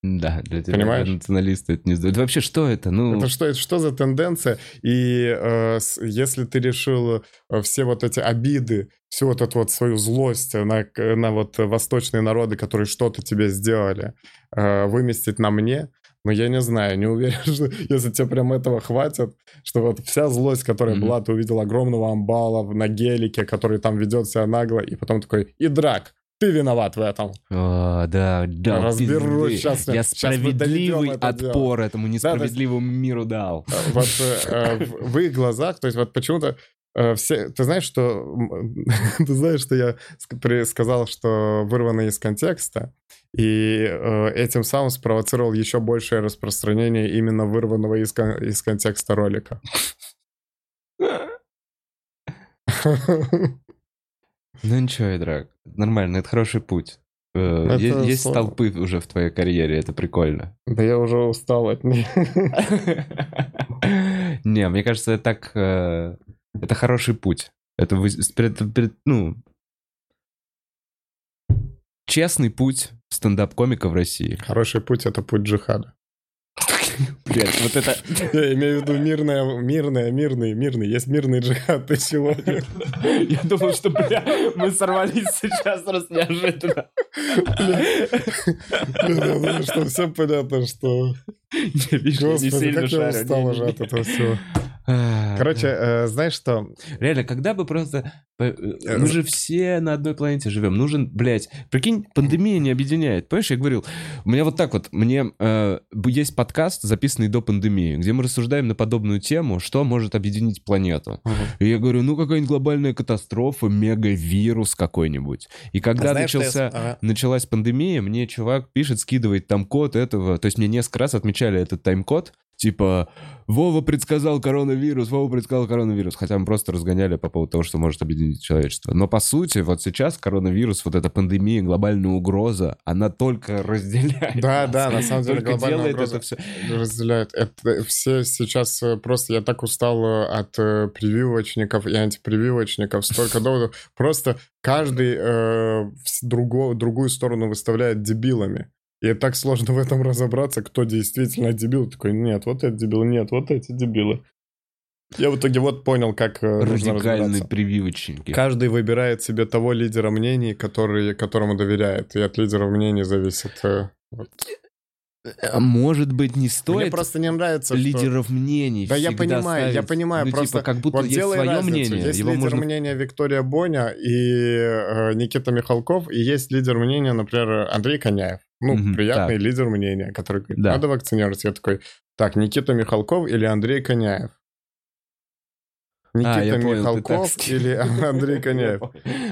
Да, для тебя Понимаешь? националисты это не сдают. Вообще, что это? Ну... Это что, это что за тенденция? И э, с, если ты решил э, все вот эти обиды, всю вот эту вот свою злость на, на вот восточные народы, которые что-то тебе сделали, э, выместить на мне, но я не знаю, не уверен, что если тебе прям этого хватит, что вот вся злость, которая mm-hmm. была, ты увидел огромного амбала на гелике, который там ведет себя нагло, и потом такой, и драк, ты виноват в этом. О, да, да. Разберусь сейчас. Я справедливый отпор это этому несправедливому да, миру дал. Э, вот э, в их глазах, то есть вот почему-то э, все, ты знаешь, что ты знаешь, что я сказал, что вырвано из контекста, и э, этим самым спровоцировал еще большее распространение именно вырванного из, из контекста ролика. Ну ничего, Идрак, нормально, это хороший путь. Э, это есть, есть столпы уже в твоей карьере, это прикольно. Да я уже устал от них. Не, мне кажется, это так... Э, это хороший путь. Это, ну, честный путь стендап-комика в России. Хороший путь — это путь джихада. Блядь, вот это... Я имею в виду мирное, мирное, мирный, мирный. Есть мирный джихад, ты чего? Я думал, что, бля, мы сорвались сейчас просто неожиданно. Я думаю, что все понятно, что... Господи, как я устал уже от этого всего. Короче, э, знаешь что? Реально, когда бы просто... Э, э, мы же все на одной планете живем. Нужен, блядь, прикинь, пандемия не объединяет. Понимаешь, я говорил, у меня вот так вот, мне э, есть подкаст, записанный до пандемии, где мы рассуждаем на подобную тему, что может объединить планету. И я говорю, ну какая-нибудь глобальная катастрофа, мегавирус какой-нибудь. И когда а знаешь, начался, я... ага. началась пандемия, мне чувак пишет, скидывает там код этого, то есть мне несколько раз отмечали этот тайм-код, Типа, Вова предсказал коронавирус, Вова предсказал коронавирус. Хотя мы просто разгоняли по поводу того, что может объединить человечество. Но по сути, вот сейчас коронавирус, вот эта пандемия, глобальная угроза, она только разделяет. Да, нас. да, на самом деле глобальная делает угроза это все. разделяет. Это все сейчас э, просто, я так устал э, от э, прививочников и антипрививочников, столько доводов. Просто каждый э, другого, другую сторону выставляет дебилами. И так сложно в этом разобраться, кто действительно дебил. Такой, нет, вот это дебил, нет, вот эти дебилы. Я в итоге вот понял, как э, Радикальные прививочники. Каждый выбирает себе того лидера мнений, который, которому доверяет. И от лидера мнений зависит... Э, вот. А может быть, не стоит Мне просто не нравится, лидеров что... мнений Да я понимаю, ставить, я понимаю, ну, просто типа, как будто вот есть свое разницу. мнение. Есть Его лидер можно... мнения Виктория Боня и э, Никита Михалков, и есть лидер мнения, например, Андрей Коняев. Ну, угу, приятный так. лидер мнения, который говорит, да. надо вакцинироваться. Я такой, так, Никита Михалков или Андрей Коняев? Никита а, Михалков понял, или Андрей Коняев?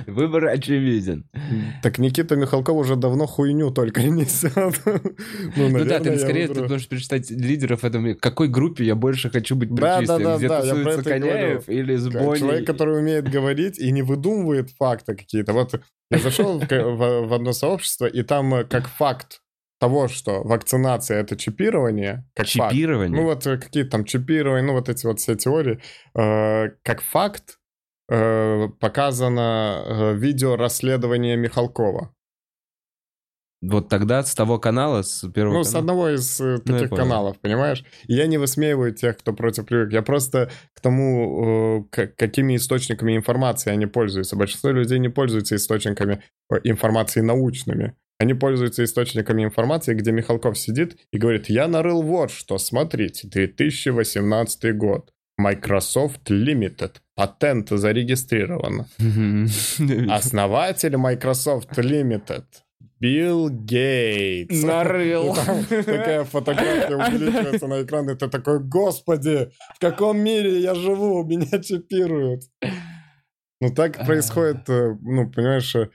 Выбор очевиден. Так Никита Михалков уже давно хуйню только несет. ну, ну да, ты скорее ты можешь перечитать лидеров этого. Какой группе я больше хочу быть причислен? Да, да, да, Где да, тусуется Коняев или с Бонни? Человек, который умеет говорить и не выдумывает факты какие-то. Вот я зашел в одно сообщество, и там э, как факт того, что вакцинация это чипирование, как чипирование. Факт. Ну вот э, какие там чипирования, ну вот эти вот все теории, э, как факт э, показано э, видео расследования Михалкова. Вот тогда с того канала, с первого Ну, канала? с одного из э, ну, таких ну, каналов, понимаешь? И я не высмеиваю тех, кто против прививок. Я просто к тому, э, какими источниками информации они пользуются. Большинство людей не пользуются источниками информации научными. Они пользуются источниками информации, где Михалков сидит и говорит, я нарыл вот что, смотрите, 2018 год. Microsoft Limited. Патент зарегистрирован. Основатель Microsoft Limited. Билл Гейтс. Нарыл. Такая фотография увеличивается на экран, и ты такой, господи, в каком мире я живу, меня чипируют. Ну так происходит, э, ну, понимаешь, э,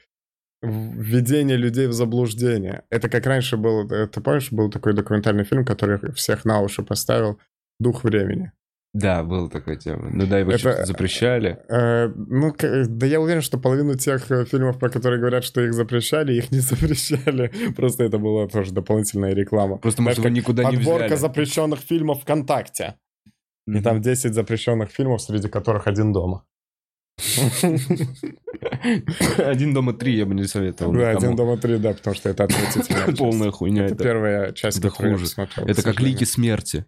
введение людей в заблуждение. Это как раньше был, э, ты помнишь, был такой документальный фильм, который всех на уши поставил «Дух времени». Да, была такая тема. Ну да, его Это- что-то запрещали. Э, ну, к- да я уверен, что половину тех э, фильмов, про которые говорят, что их запрещали, их не запрещали. Просто это была тоже дополнительная реклама. Просто, может, его никуда не Подборка взяли. запрещенных фильмов ВКонтакте. И Мгм. там 10 запрещенных фильмов, среди которых один дома. Один дома три я бы не советовал Да, один дома три, да, потому что это отвратительная. Полная хуйня. Это первая часть, это которую я к это как лики смерти.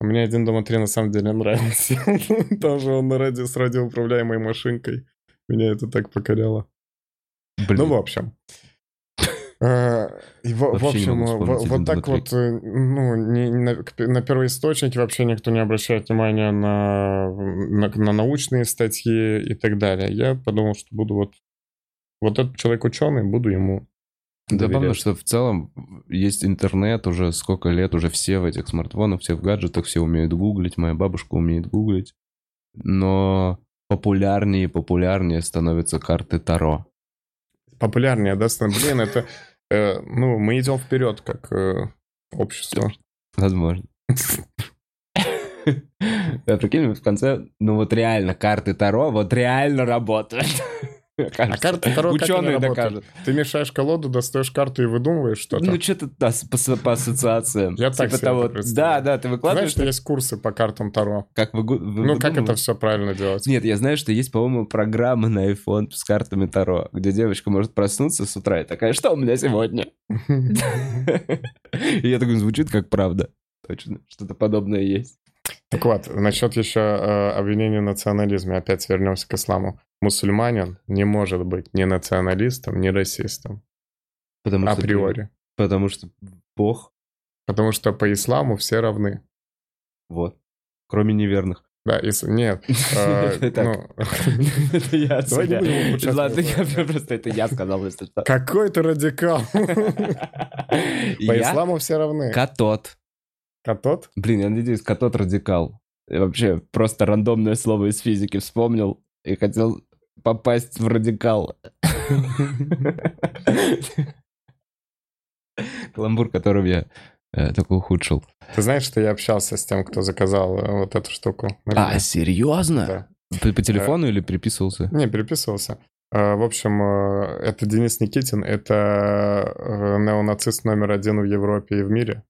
Мне один дома три на самом деле нравится. Тоже он на ради, с радиоуправляемой машинкой. Меня это так покоряло. Блин. Ну, в общем. Э, и В общем, э, вот так вот, э, ну, не- на на первоисточники вообще никто не обращает внимания на, на, на научные статьи и так далее. Я подумал, что буду вот... Вот этот человек ученый, буду ему доверять. что в целом есть интернет уже сколько лет, уже все в этих смартфонах, все в гаджетах, все умеют гуглить, моя бабушка умеет гуглить. Но популярнее и популярнее становятся карты Таро. популярнее, да, Блин, это... э, ну, мы идем вперед как э, общество. Возможно. Да, прикинь, в конце, ну вот реально, карты Таро вот реально работают. А карты Таро как Ученые работают? докажут. Ты мешаешь колоду, достаешь карту и выдумываешь что-то. Ну, что-то да, по, по ассоциациям. Я так Типа себе того. Да, да, ты Знаешь, выкладываешь, что есть курсы по картам Таро? как вы, вы Ну, как это все правильно делать? Нет, я знаю, что есть, по-моему, программа на iPhone с картами Таро, где девочка может проснуться с утра и такая, что у меня сегодня? И я такой, звучит как правда. Точно, что-то подобное есть. Так вот, насчет еще э, обвинения в национализме, опять вернемся к исламу. Мусульманин не может быть ни националистом, ни расистом. Потому что Априори. Потому что Бог, Потому что по исламу все равны. вот, кроме неверных. Да, ис- нет. э, Это ну, я обучать Ладно, я просто это я сказал, если что. Какой ты радикал. По исламу все равны. катот. Катот? Блин, я надеюсь, катот радикал. Я вообще просто рандомное слово из физики вспомнил и хотел попасть в радикал. Каламбур, которым я э, только ухудшил. Ты знаешь, что я общался с тем, кто заказал э, вот эту штуку? А, серьезно? Да. По, по телефону или переписывался? Не, переписывался. Э, В общем, э, это Денис Никитин, это э, неонацист номер один в Европе и в мире.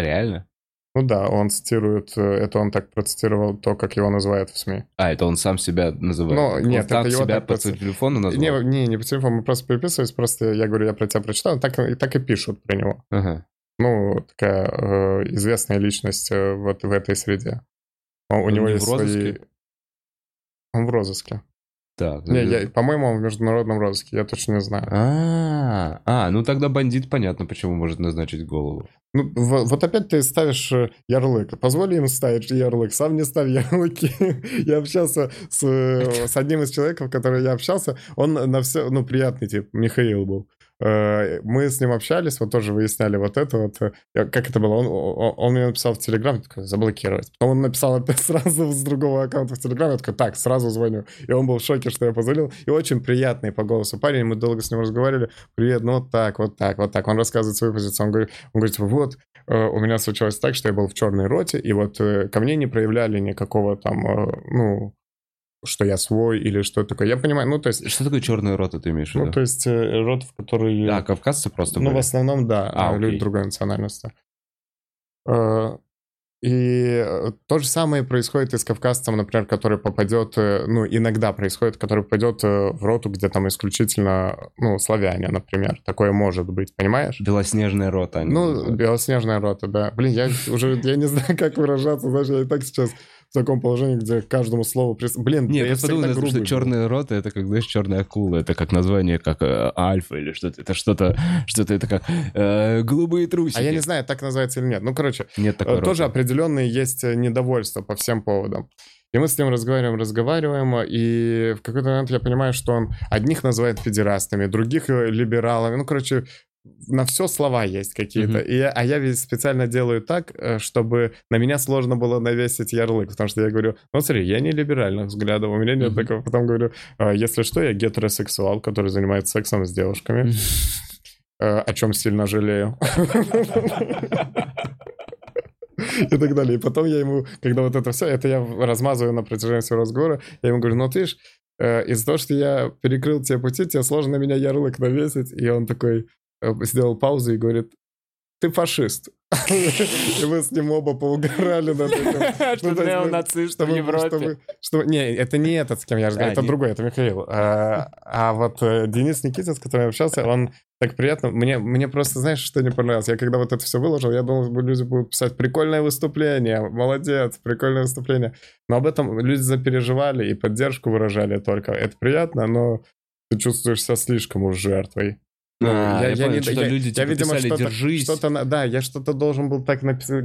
Реально? Ну да, он цитирует, э, это он так процитировал то, как его называют в СМИ. А, это он сам себя называет? Ну, Он нет, сам это его себя так по просто- телефону назвал? Не, не, не по телефону, мы просто переписывались, просто я говорю, я про тебя прочитал, так, и так и пишут про него. Ага. Ну, такая э, известная личность э, вот в этой среде. Он- у Он него не в есть свои... розыске? Он в розыске. Так. Не, я, по-моему, он в международном розыске, я точно не знаю. А, а, ну тогда бандит, понятно, почему может назначить голову. Ну, во- вот опять ты ставишь э, ярлык. Позволь им ставить ярлык, сам не ставь ярлыки. я общался с, э, с одним из человеков, который я общался, он на все, ну, приятный тип, Михаил был. Э, Мы с ним общались, вот тоже выясняли вот это вот. э, Как это было? Он, он, мне написал в Телеграм, такой, заблокировать. Потом он написал опять сразу с другого аккаунта в Телеграме, я такой, так, сразу звоню. И он был в шоке, что я позвонил. И очень приятный по голосу парень, мы долго с ним разговаривали. Привет, ну вот так, вот так, вот так. Он рассказывает свою позицию. Он говорит, он говорит, вот, э, у меня случилось так, что я был в черной роте, и вот ко мне не проявляли никакого там, ну, что я свой или что такое. Я понимаю, ну, то есть, Что такое черная рота, ты имеешь в ну, виду? то есть э, рот, в который... А, кавказцы просто Ну, в были? основном, да, А, а, люди окей. другой национальности. Э, И э, то же самое происходит и с кавказцем, например, который попадет, э, ну, иногда происходит, который попадет э, в роту, где там исключительно, ну, славяне, например. Такое может быть, понимаешь? Белоснежная рота. Ну, называют. белоснежная рота, да. Блин, я уже, я не знаю, как выражаться, знаешь, я и так сейчас в таком положении, где каждому слову... Прис... Блин, Не, да я подумал, что грубый был. черная рота это как, знаешь, черная акула. Это как название, как э, альфа или что-то. Это что-то, что-то это как э, голубые трусики. А я не знаю, так называется или нет. Ну, короче, Нет такой Э, Тоже роты. определенные есть э, недовольство по всем поводам. И мы с ним разговариваем, разговариваем, и в какой-то момент я понимаю, что он одних называет педерастами, других э, либералами. Ну, короче, на все слова есть какие-то. И, я- а я ведь специально делаю так, э, чтобы на меня сложно было навесить ярлык, потому что я говорю, ну смотри, я не либеральных взглядов, у меня нет Мгм. такого. Потом говорю, «А, если что, я гетеросексуал, который занимается сексом с девушками, э, о чем сильно жалею. И так далее. И потом я ему, когда вот это все, это я размазываю на протяжении всего разговора, я ему говорю, ну ты ж, э, из-за того, что я перекрыл тебе пути, тебе сложно на меня ярлык навесить. И он такой сделал паузу и говорит, ты фашист. И мы с ним оба поугорали над этим. Что то есть, ну, неонацист в Чтобы, Европе. не, это не этот, с кем я разговариваю, А, это другой, это Михаил. А, а вот э, Денис Никитин, с которым я общался, он так приятно. Мне, мне просто, знаешь, что не понравилось? Я когда вот это все выложил, я думал, что люди будут писать прикольное выступление, молодец, прикольное выступление. Но об этом люди запереживали и поддержку выражали только. Это приятно, но ты чувствуешь себя слишком уж жертвой. А, я понял, не- что люди типа писали, что-то, «Держись». что-то, да, я что-то должен был так написать,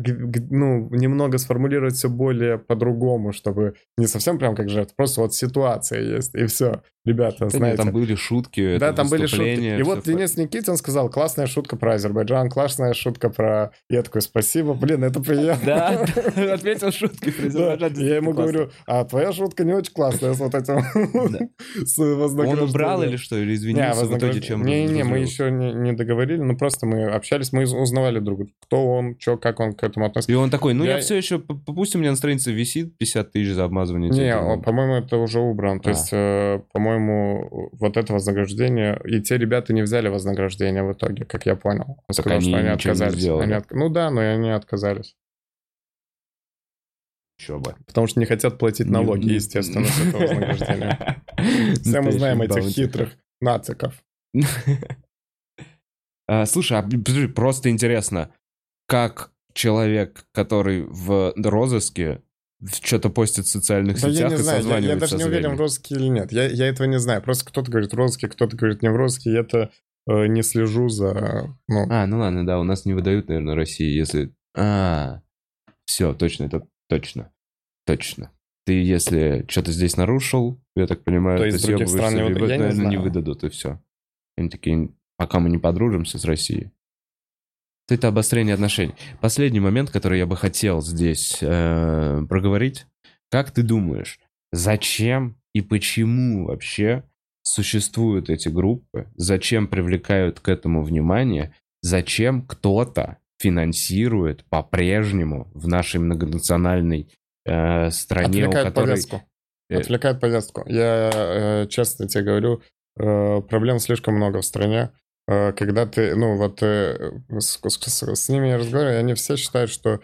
ну, немного сформулировать все более по-другому, чтобы не совсем прям как жертва, просто вот ситуация есть, и все. Ребята, Да нет, знаете. там были шутки, да, там были шутки. И вот Денис Никитин сказал, классная шутка про Азербайджан, классная шутка про... Я такой, спасибо, блин, это приятно. Да, ответил шуткой. про Азербайджан, я ему говорю, а твоя шутка не очень классная с вот этим, Он вознаграждением». убрал или что? Или извинился в итоге, чем Не, не, мы еще не, договорили, ну просто мы общались, мы узнавали друг друга, кто он, что, как он к этому относится. И он такой, ну я, все еще, пусть у меня на странице висит 50 тысяч за обмазывание Не, по-моему, это уже убран. То А. есть, э, по-моему, вот это вознаграждение, и те ребята не взяли вознаграждение в итоге, как я понял. Он Так сказал, они что они отказались. Они отк- Ну да, но и они отказались. Еще бы. Потому что не хотят платить налоги, не- естественно, с этого вознаграждения. Все мы знаем этих хитрых нациков. А, Слушай, а, просто интересно, как человек, который в розыске что-то постит в социальных Да я сетях не и знаю, я, я даже не уверен, в розыске или нет. Я, я этого не знаю. Просто кто-то говорит в розыске, кто-то говорит не в розыске. Я это э, не слежу за... Ну, А, ну ладно, да, у нас не выдают, наверное, России, если... А, все, точно, это точно, точно. Ты, если что-то здесь нарушил, я так понимаю, То из других стран не Я не наверное, не знаю. выдадут, и все. Они такие, пока мы не подружимся с Россией. Это обострение отношений. Последний момент, который я бы хотел здесь э, проговорить. Как ты думаешь, зачем и почему вообще существуют эти группы? Зачем привлекают к этому внимание? Зачем кто-то финансирует по-прежнему в нашей многонациональной э, стране, у отвлекает которой... повестку. э, Отвлекает повестку. Я э, честно тебе говорю, э, проблем слишком много в стране. Э, когда ты, ну вот э, с, с- с ними я разговариваю, они все считают, что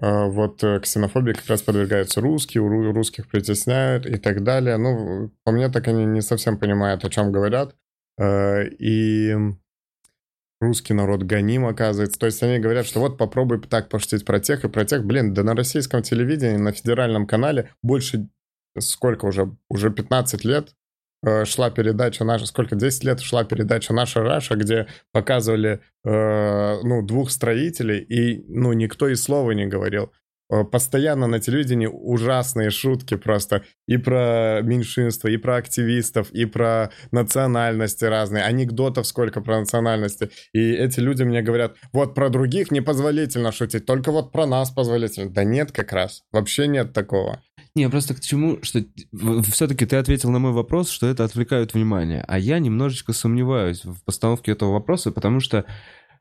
э, вот ксенофобии как раз подвергаются русские, у ру- русских притесняют и так далее. Ну, по мне так они не совсем понимают, о чем говорят. И русский народ гоним, оказывается. То есть они говорят, что вот попробуй так пошутить про тех и про тех. Блин, да на российском телевидении, на федеральном канале больше, сколько уже, уже 15 лет шла передача наша, сколько, 10 лет шла передача «Наша Раша», где показывали, э, ну, двух строителей, и, ну, никто и слова не говорил. Э, Постоянно на телевидении ужасные шутки просто и про меньшинство, и про активистов, и про национальности разные, анекдотов сколько про национальности. И эти люди мне говорят, вот про других непозволительно шутить, только вот про нас позволительно. Да нет как раз, вообще нет такого. Не, просто к чему, что все-таки ты ответил на мой вопрос, что это отвлекает внимание. А я немножечко сомневаюсь в постановке этого вопроса, потому что,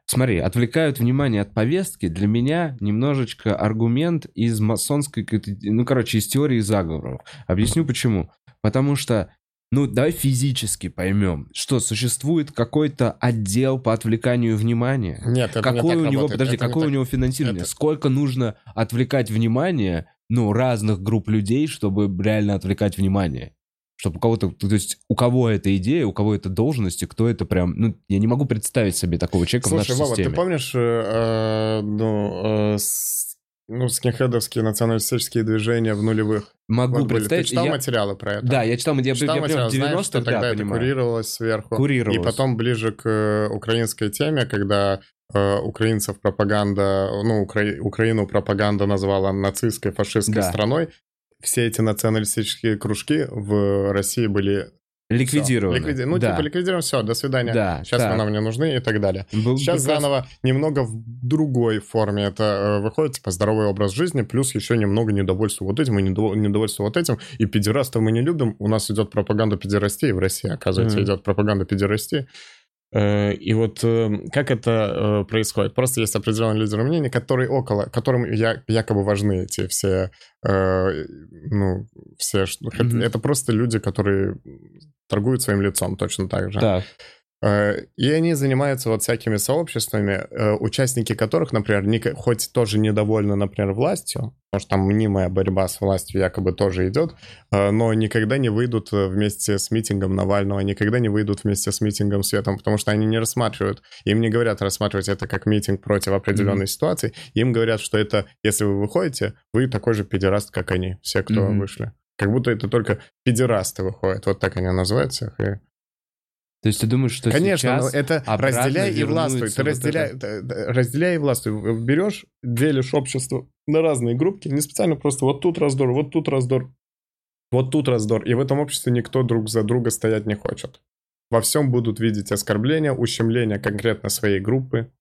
смотри, отвлекают внимание от повестки для меня немножечко аргумент из масонской, ну, короче, из теории заговоров. Объясню почему. Потому что ну, давай физически поймем, что существует какой-то отдел по отвлеканию внимания. Нет, это не Какое так у него, работает. подожди, Это не какое у так. него финансирование? Это- Сколько нужно отвлекать внимание, ну, разных групп людей, чтобы реально отвлекать внимание? Чтобы у кого-то, то есть у кого эта идея, у кого это должность, и кто это прям, ну, я не могу представить себе такого человека в Слушай, нашей Вова, системе. ты помнишь, э, э, ну, э, с- ну, скинхедовские националистические движения в нулевых? Могу Вот были. представить. Ты читал я- материалы про это? Да, я читал, я, Читал я, прям материалы, в знаешь, что 90-х, тогда да, это понимаю. курировалось сверху. Курировалось. И потом ближе к э, украинской теме, когда украинцев пропаганда, ну, Укра- Украину пропаганда назвала нацистской, фашистской Да. страной, все эти националистические кружки в России были Ликвидированы. Ликвиди- Ну, да. типа, ликвидируем, все, до свидания. Да, Сейчас так. вы нам не нужны и так далее. Был Сейчас прекрасный- заново немного в другой форме это э, выходит, типа, здоровый образ жизни, плюс еще немного недовольства вот этим и недов- недовольства вот этим. И педерастов мы не любим. У нас идет пропаганда педерастии в России, оказывается, Мгм. идет пропаганда педерастии. Э, И вот э, как это э, происходит? Просто есть определенные лидеры мнений, которые около, которым я, якобы важны эти все, э, ну, все, ш- это- просто люди, которые торгуют своим лицом точно так же. Так. Э, И они занимаются вот всякими сообществами, э, участники которых, например, не- хоть тоже недовольны, например, властью, потому что там мнимая борьба с властью якобы тоже идет, э, но никогда не выйдут вместе с митингом Навального, никогда не выйдут вместе с митингом Светом, потому что они не рассматривают, им не говорят рассматривать это как митинг против определенной ситуации, им говорят, что это, если вы выходите, вы такой же педераст, как они, все, кто Мгм. вышли. Как будто это только педерасты выходят, вот так они называются. И То есть ты думаешь, что Конечно, но сейчас... это обратно разделяй и властвуй. Ты разделяй, разделяй и властвуй. Берешь, делишь общество на разные группки, не специально просто вот тут раздор, вот тут раздор, вот тут раздор. И в этом обществе никто друг за друга стоять не хочет. Во всем будут видеть оскорбления, ущемления конкретно своей группы.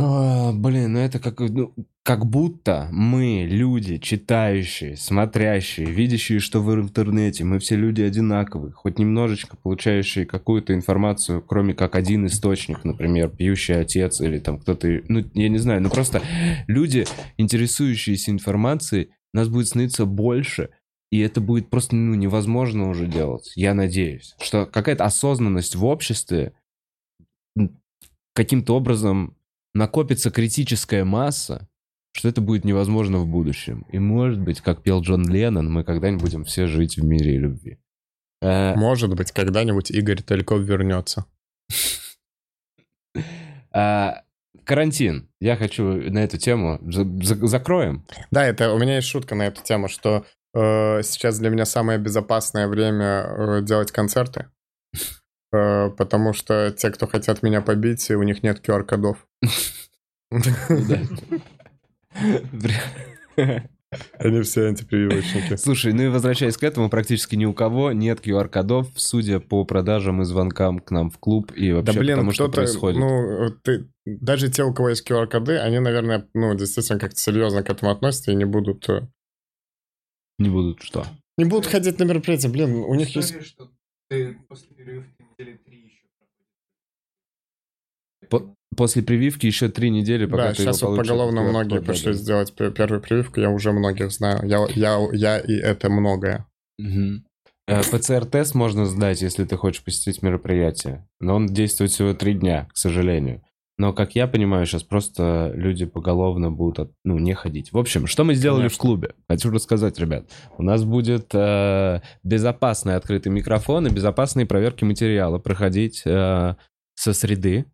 А, блин, ну это как, ну, как будто мы, люди, читающие, смотрящие, видящие, что в интернете, мы все люди одинаковые, хоть немножечко получающие какую-то информацию, кроме как один источник, например, пьющий отец или там кто-то, ну, я не знаю, ну просто люди, интересующиеся информацией, нас будет становиться больше, и это будет просто ну, невозможно уже делать, я надеюсь, что какая-то осознанность в обществе каким-то образом накопится критическая масса, что это будет невозможно в будущем. И может быть, как пел Джон Леннон, мы когда-нибудь будем все жить в мире и любви. Э, Может быть, когда-нибудь Игорь Тальков вернется. а, Карантин. Я хочу на эту тему за- за- закроем. Да, это у меня есть шутка на эту тему, что э, сейчас для меня самое безопасное время э, делать концерты. Э, потому что те, кто хотят меня побить, у них нет QR-кодов. Они все антипрививочники. Слушай, ну и возвращаясь к этому, практически ни у кого нет QR-кодов, судя по продажам и звонкам к нам в клуб и вообще Да блин, потому, что происходит. ну, ты, даже те, у кого есть QR-коды, они, наверное, ну, действительно как-то серьезно к этому относятся и не будут... э, Не будут что? Не будут ходить на мероприятия, блин, у них есть... Что ты после прививки недели три еще По- После прививки еще три недели, пока Да, ты его сейчас вот поголовно многие да. сделать пе- первую прививку, я уже многих знаю. Я, я, я и это многое. Мгм. Э, ПЦР-тест можно сдать, если ты хочешь посетить мероприятие. Но он действует всего три дня, к сожалению. Но, как я понимаю, сейчас просто люди поголовно будут от- ну, не ходить. В общем, что мы сделали Конечно. в клубе? Хочу рассказать, ребят. У нас будет э, безопасный открытый микрофон и безопасные проверки материала проходить э, со среды.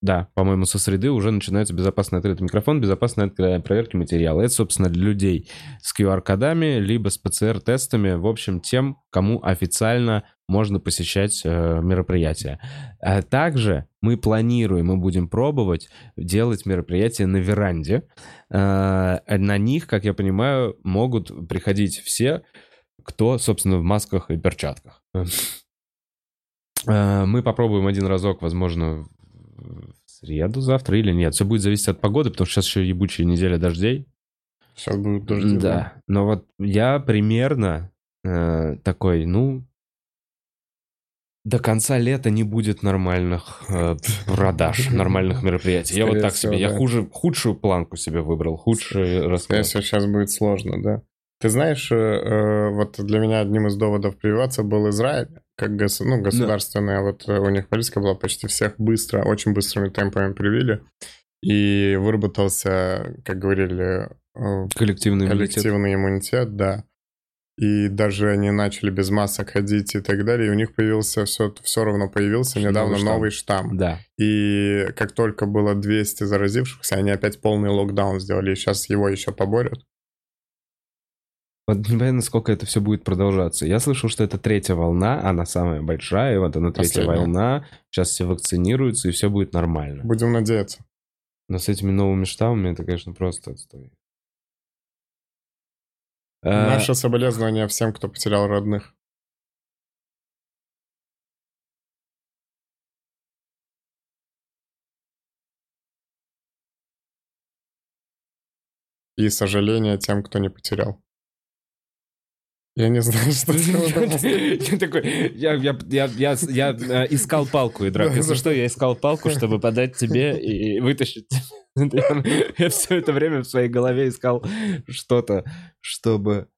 Да, по-моему, со среды уже начинается безопасный открытый микрофон, безопасные откры- проверки материала. Это, собственно, для людей с QR-кодами, либо с ПЦР-тестами, в общем, тем, кому официально можно посещать э, мероприятия. А также мы планируем, мы будем пробовать делать мероприятия на веранде. Э, на них, как я понимаю, могут приходить все, кто, собственно, в масках и перчатках. Э, Мы попробуем один разок, возможно, в среду завтра или нет. Все будет зависеть от погоды, потому что сейчас еще ебучая неделя дождей. Сейчас будут дожди. Да, но вот я примерно э, такой, ну, до конца лета не будет нормальных э, продаж, нормальных мероприятий. Я вот Скорее так всего, себе, я да. хуже, худшую планку себе выбрал, худший Скорее расклад. всего, сейчас будет сложно, да. Ты знаешь, э, э, вот для меня одним из доводов прививаться был Израиль, как гос- ну, государственная, вот э, у них политика была почти всех быстро, очень быстрыми темпами привили. И выработался, как говорили, э, Коллективный иммунитет. коллективный иммунитет, да. И даже они начали без масок ходить и так далее, и у них появился, все, все равно появился Новый недавно штамм. новый штамм. Да. И как только было 200 заразившихся, они опять полный локдаун сделали, и сейчас его еще поборют. Вот непонятно, сколько это все будет продолжаться. Я слышал, что это третья волна, она самая большая, и вот она третья Последняя. волна. Сейчас все вакцинируются, и все будет нормально. Будем надеяться. Но с этими новыми штаммами это, конечно, просто отстой. А, Наше соболезнование всем, кто потерял родных. И сожаление тем, кто не потерял. Я не знаю, что Я такой, я, я, я, я, я э, искал палку, и драк. Если что, я искал палку, чтобы подать тебе и вытащить. Я все это время в своей голове искал что-то, чтобы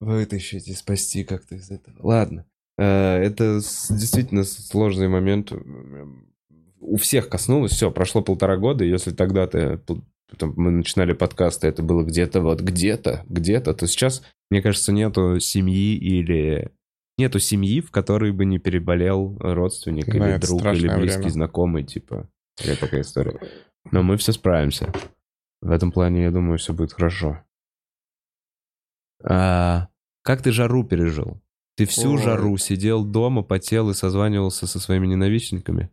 вытащить и спасти как-то из этого. Ладно. Э, Это действительно сложный момент. У всех коснулось. Все, прошло полтора года. Если тогда ты там, мы начинали подкасты, это было где-то вот где-то, где-то, то сейчас, мне кажется, нету семьи или нету семьи, в которой бы не переболел родственник Да, или друг или близкий время. знакомый, типа. Или такая история. Но мы все справимся. В этом плане, я думаю, все будет хорошо. А, как ты жару пережил? Ты всю Ой. жару сидел дома, потел и созванивался со своими ненавистниками?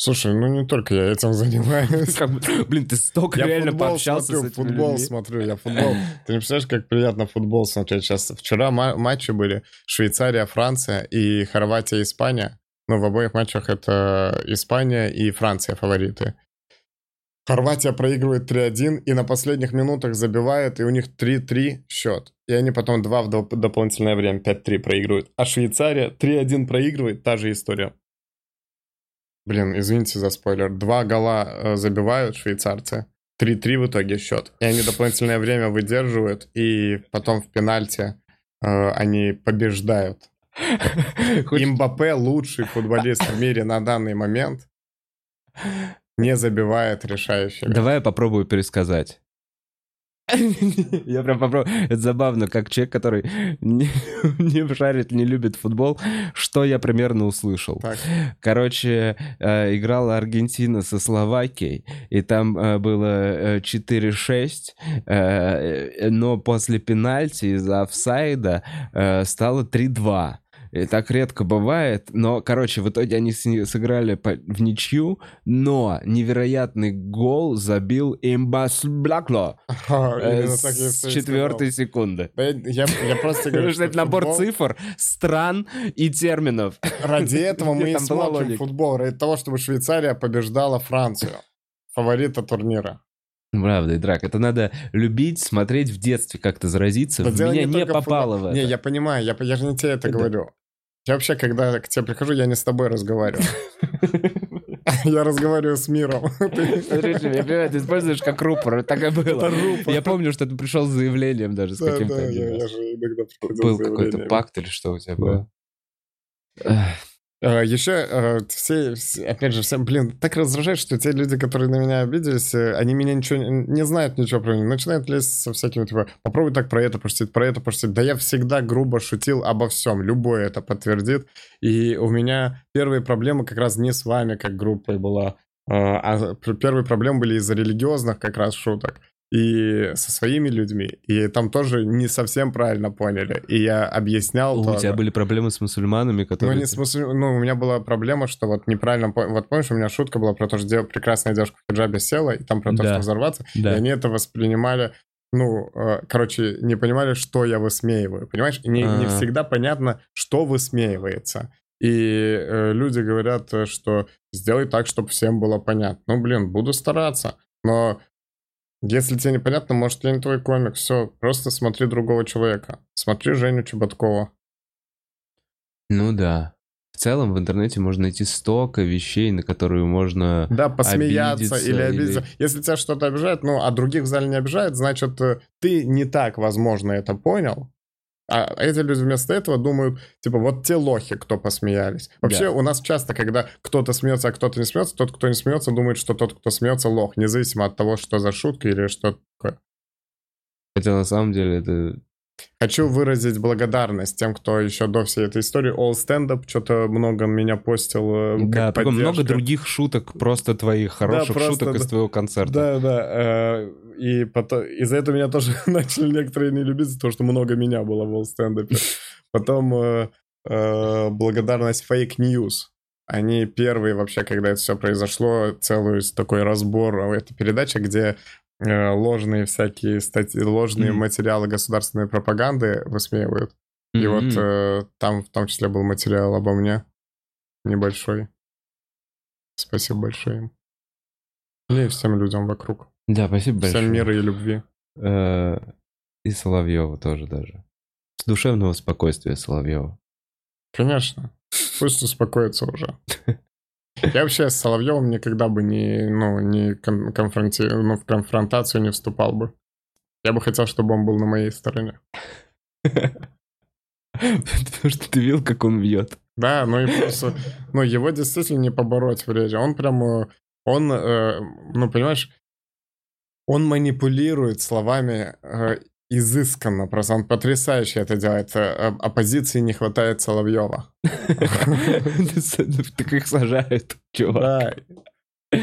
Слушай, ну не только я этим занимаюсь. Как Блин, ты столько Я реально футбол пообщался смотрю, с этими футбол людьми. смотрю, я футбол. Ты не представляешь, как приятно футбол смотреть сейчас. Вчера ма- матчи были Швейцария, Франция и Хорватия, Испания. Ну, в обоих матчах это Испания и Франция фавориты. Хорватия проигрывает 3-1 и на последних минутах забивает, и у них 3-3 счет. И они потом 2 в доп- дополнительное время 5-3 проигрывают. А Швейцария 3-1 проигрывает, та же история. Блин, извините за спойлер. Два гола э, забивают швейцарцы. 3-3 в итоге счет. И они дополнительное время выдерживают, и потом в пенальти э, они побеждают. Имбапе лучший футболист в мире на данный момент не забивает решающий. Давай я попробую пересказать. Я прям попробую. Это забавно, как человек, который не, не шарит, не любит футбол, что я примерно услышал. Так. Короче, э, играла Аргентина со Словакией, и там э, было э, 4-6, э, но после пенальти из-за офсайда стало 3-2. И так редко бывает, но, короче, в итоге они сыграли по- в ничью, но невероятный гол забил Имбас Блякло э, с четвертой секунды. Я, просто говорю, что это набор цифр, стран и терминов. Ради этого мы и смотрим футбол. Ради того, чтобы Швейцария побеждала Францию. Фаворита турнира. Правда, и драк. Это надо любить, смотреть в детстве, как-то заразиться. Да в меня не, в попало футболе. в Не, это. я понимаю, я, я же не тебе это Да. говорю. Я вообще, когда к тебе прихожу, я не с тобой разговариваю. Я разговариваю с миром. Я понимаю, ты используешь как рупор, так и было. Это. Я помню, что ты пришел с заявлением даже с каким-то я же иногда Был какой-то пакт или что у тебя было? А, Еще э, все, опять же, всем, блин, так раздражает, что те люди, которые на меня обиделись, э, они меня ничего не, знают ничего про меня, начинают лезть со всякими, типа, попробуй так про это пошутить, про это пошутить. Да я всегда грубо шутил обо всем, любой это подтвердит. И у меня первые проблемы как раз не с вами, как группой была, а пр- первые проблемы были из-за религиозных как раз шуток. И со своими людьми. И там тоже не совсем правильно поняли. И я объяснял У тоже. тебя были проблемы с мусульманами, Ну, которые... не в смысле, ну, у меня была проблема, что вот неправильно... по- Вот помнишь, у меня шутка была про то, что дев- прекрасная девушка в хиджабе села, и там про то, Да. что взорваться, Да. и они это воспринимали, ну, э, короче, не понимали, что я высмеиваю, понимаешь? И не, не А. всегда понятно, что высмеивается. И э, люди говорят, э, что сделай так, чтобы всем было понятно. Ну, блин, буду стараться. Но если тебе непонятно, может, я не твой комик, все, просто смотри другого человека. Смотри Женю Чеботкова. Ну да. В целом в интернете можно найти столько вещей, на которые можно... Да, посмеяться обидеться или обидеться. или- Если тебя что-то обижает, ну, а других в зале не обижает, значит, э, ты не так, возможно, это понял. А эти люди вместо этого думают, типа, вот те лохи, кто посмеялись. Вообще, Да. у нас часто, когда кто-то смеется, а кто-то не смеется, тот, кто не смеется, думает, что тот, кто смеется, лох, независимо от того, что за шутка или что такое. Хотя на самом деле это... Хочу выразить благодарность тем, кто еще до всей этой истории All Stand Up что-то много меня постил. э, Да, потом много поддержка. других шуток, просто твоих хороших просто, шуток из да. твоего концерта. Да, да. э, И потом из-за этого меня тоже начали некоторые не любить, то, что много меня было в стендапе. Потом э, э, благодарность Fake News. Они первые вообще, когда это все произошло, целую такой разбор. а Это передача, где э, ложные всякие статьи, ложные Мгм. материалы государственной пропаганды высмеивают. И Мгм. вот э, там в том числе был материал обо мне небольшой. Спасибо большое им. И всем людям вокруг. Да, спасибо большое. Всем мира и любви. Э, И Соловьева тоже даже. С душевного спокойствия Соловьева. Конечно. Пусть успокоится уже. Я вообще с Соловьевым никогда бы не, ну, не кон- конфронти... ну, в конфронтацию не вступал бы. Я бы хотел, чтобы он был на моей стороне. Потому что ты видел, как он бьет. Да, ну и просто, ну, его действительно не побороть в речи. Он прям, э, он, э, ну, понимаешь, он манипулирует словами э, изысканно, просто он потрясающе это делает. Э, Оппозиции не хватает Соловьева. Так их сажают, чувак. Да,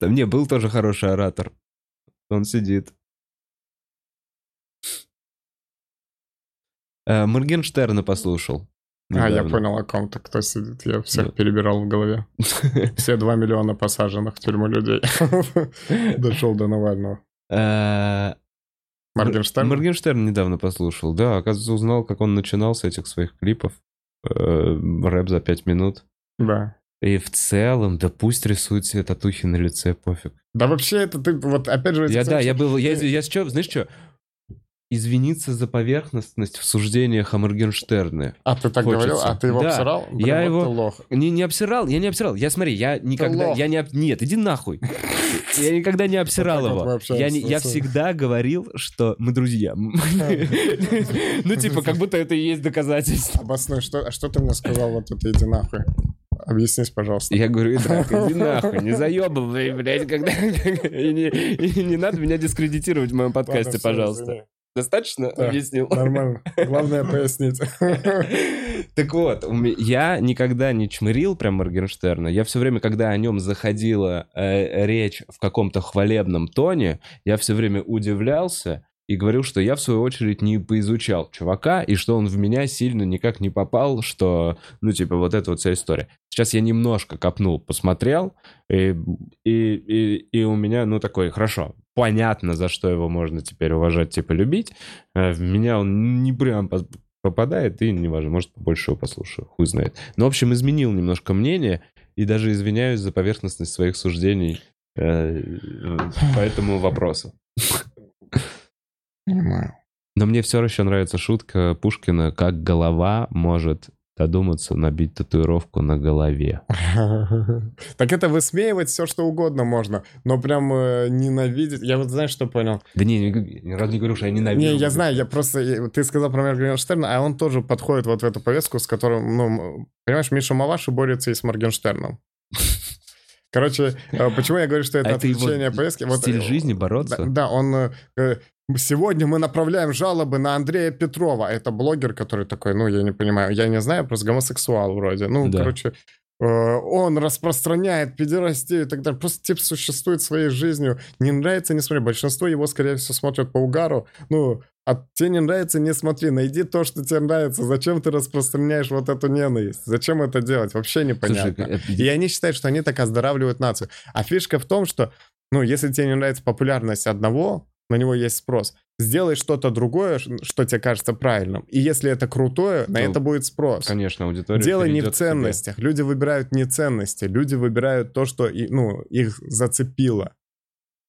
Там не, был тоже хороший оратор. Он сидит. Э, Моргенштерна послушал. А, я понял, о ком-то, кто сидит. Я всех Да. перебирал в голове. Все два миллиона посаженных в тюрьму людей. Дошел до Навального. Моргенштерн? Моргенштерн недавно послушал. Да, оказывается, узнал, как он начинал с этих своих клипов. Э, Рэп за пять минут. Да. И в целом, да пусть рисует себе татухи на лице, пофиг. Да вообще это ты, вот опять же... Я, да, я был, я, я сейчас, знаешь что, извиниться за поверхностность в суждениях о Моргенштерне. А ты так хочется. говорил? А ты его Да. обсирал? Блин, Я вот его- ты лох. Не, не обсирал, я не обсирал. Я смотри, я никогда, я не, об- нет, иди нахуй. Я никогда не обсирал его. Я, не- я всегда говорил, что мы друзья. Ну, типа, как будто это и есть доказательство. Обоснуй, что, а что ты мне сказал, вот это иди нахуй? Объяснись, пожалуйста. Я говорю, Идрак, иди нахуй, не заебывай, блядь, когда... И не, и не надо меня дискредитировать в моем подкасте, Ладно, пожалуйста. извини. Достаточно Да. объяснил? Нормально. Главное пояснить. Так вот, я никогда не чмырил прям Моргенштерна. Я все время, когда о нем заходила э, речь в каком-то хвалебном тоне, я все время удивлялся и говорил, что я в свою очередь не поизучал чувака, и что он в меня сильно никак не попал, что, ну, типа, вот эта вот вся история. Сейчас я немножко копнул, посмотрел, и, и, и, и у меня, ну, такой, хорошо, понятно, за что его можно теперь уважать, типа, любить. Э, В меня он не прям попадает, и неважно, может, побольше его послушаю, хуй знает. Но, в общем, изменил немножко мнение, и даже извиняюсь за поверхностность своих суждений э, по этому вопросу. Понимаю. Но мне все еще нравится шутка Пушкина, как голова может додуматься набить татуировку на голове. Так это высмеивать все, что угодно можно, но прям э, ненавидеть. Я вот знаешь, что понял? Да не, ни разу не говорю, что я ненавижу. Не, я знаю, я просто... я- Ты сказал про Моргенштерна, а он тоже подходит вот в эту повестку, с которым, ну, понимаешь, Миша Маваши борется и с Моргенштерном. Короче, э, почему я говорю, что это А это его отвлечение повестки? Вот, Стиль э, жизни Да, бороться? да, он... э, э, Сегодня мы направляем жалобы на Андрея Петрова. Это блогер, который такой, ну, я не понимаю, я не знаю, просто гомосексуал вроде. Ну, Да. короче, э, он распространяет педерастию и так далее. Просто тип существует своей жизнью. Не нравится, не смотри. Большинство его, скорее всего, смотрят по угару. Ну, а тебе не нравится, не смотри. Найди то, что тебе нравится. Зачем ты распространяешь вот эту ненависть? Зачем это делать? Вообще непонятно. Слушай, э, И они считают, что они так оздоравливают нацию. А фишка в том, что, ну, если тебе не нравится популярность одного, на него есть спрос. Сделай что-то другое, что тебе кажется правильным. И если это крутое, на То, это будет спрос. Конечно, аудитория Дело не в ценностях. Люди выбирают не ценности. Люди выбирают то, что ну, их зацепило.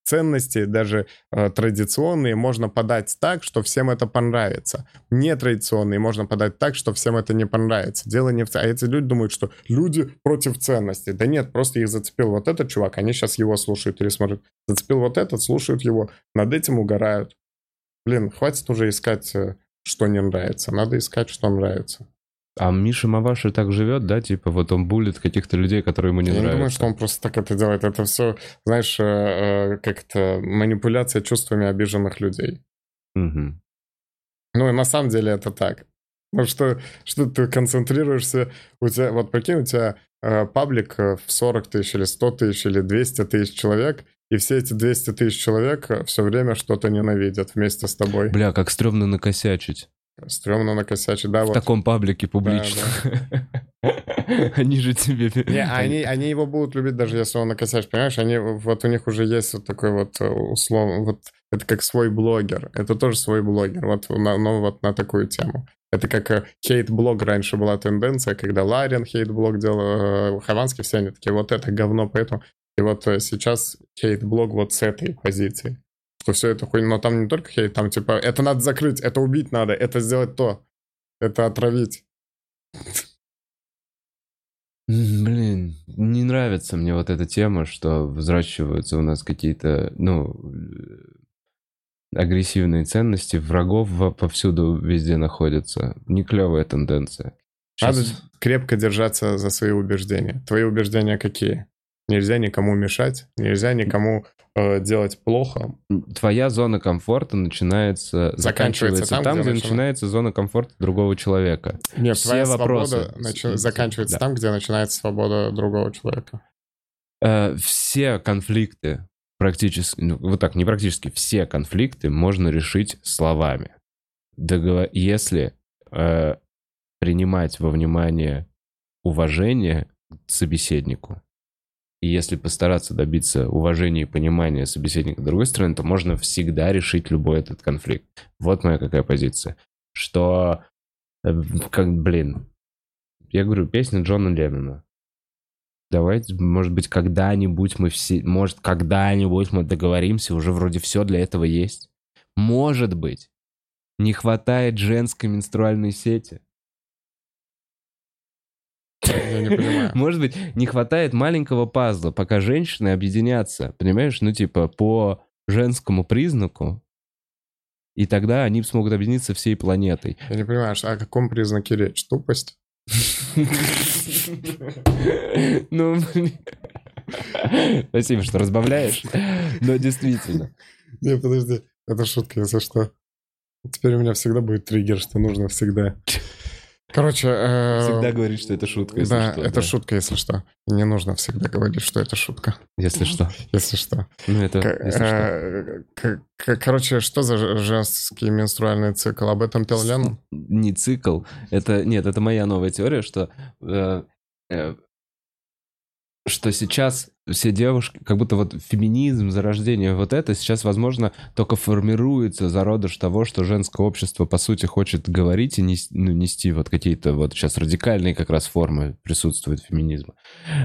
Ценности, даже э, традиционные, можно подать так, что всем это понравится. Нетрадиционные можно подать так, что всем это не понравится. Дело не в А эти люди думают, что люди против ценностей. Да нет, просто их зацепил вот этот чувак, они сейчас его слушают или смотрят. Зацепил вот этот, слушают его, над этим угорают. Блин, хватит уже искать, э, что не нравится. Надо искать, что нравится. А Миша Маваши так живет, да? Типа вот он булит каких-то людей, которые ему не Я не нравятся. думаю, что он просто так это делает. Это все, знаешь, э, э, как-то манипуляция чувствами обиженных людей. Мгм. Ну, и на самом деле это так. Ну, что, что ты концентрируешься, у тебя, вот прикинь, у тебя э, паблик в 40 тысяч или 100 тысяч или 200 тысяч человек, и все эти 200 тысяч человек все время что-то ненавидят вместе с тобой. Бля, как стрёмно накосячить. Стремно накосячить, да, В вот. таком паблике публично. Они же тебе... Не, они, они его будут любить, даже если он накосячит, понимаешь? Они, вот у них уже есть вот такой вот э, условно, вот это как свой блогер, это тоже свой блогер, вот, на, ну, вот на такую тему. Это как э, хейт-блог раньше была тенденция, когда Ларин хейт-блог делал, э, Хованский, все они такие, вот это говно, поэтому... И вот сейчас хейт-блог вот с этой позиции. Что все это хуйня, но там не только хейт, там типа, это надо закрыть, это убить надо, это сделать то, это отравить. Блин, не нравится мне вот эта тема, что взращиваются у нас какие-то, ну, э, агрессивные ценности, врагов повсюду везде находятся. Не клевая тенденция. Надо Щас- крепко держаться за свои убеждения. Твои убеждения какие? Нельзя никому мешать, нельзя никому э, делать плохо. Твоя зона комфорта начинается, Заканчивается заканчивается там, там, где где, начина- начинается зона комфорта другого человека. Нет, Все твоя вопросы. свобода начи- заканчивается да. там, где начинается свобода другого человека. Э, все конфликты практически, ну, вот так, не практически, все конфликты можно решить словами. Договор- Если э, принимать во внимание уважение к собеседнику, и если постараться добиться уважения и понимания собеседника другой стороны, то можно всегда решить любой этот конфликт. Вот моя какая позиция. Что, э, как, блин, я говорю, песня Джона Леннона. Давайте, может быть, когда-нибудь мы все, может, когда-нибудь мы договоримся, уже вроде все для этого есть. Может быть, не хватает женской менструальной сети. Я не понимаю. Может быть, не хватает маленького пазла, пока женщины объединятся, понимаешь, ну типа по женскому признаку, и тогда они смогут объединиться всей планетой. Я не понимаю, что- о каком признаке речь? Тупость? Ну. Спасибо, что разбавляешь, но действительно. Не, подожди, это шутка, если что. Теперь у меня всегда будет триггер, что нужно всегда. Короче, э, Всегда говорит, что это шутка, если да, что. это да. шутка, если что. Не нужно всегда говорить, что это шутка, Если что. если что. Ну, это, К- если что. э, Короче, что за женский менструальный цикл? Об этом пел Леннон? Не цикл. Это, нет, это моя новая теория, что, э, э, что сейчас все девушки, как будто вот феминизм, зарождение вот это сейчас, возможно, только формируется зародыш того, что женское общество, по сути, хочет говорить и нес- ну, нести вот какие-то вот сейчас радикальные как раз формы присутствуют феминизма.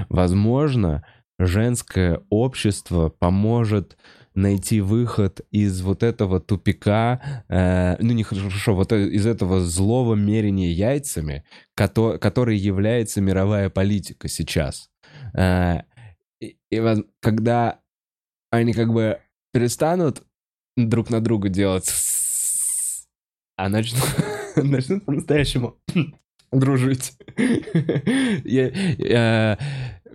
Возможно, женское общество поможет найти выход из вот этого тупика, э, ну не хорошо, вот э- из этого злого мерения яйцами, кото- который является мировая политика сейчас. Э, и, и когда они как бы перестанут друг на друга делать, а начнут, начнут по-настоящему дружить. Я- я-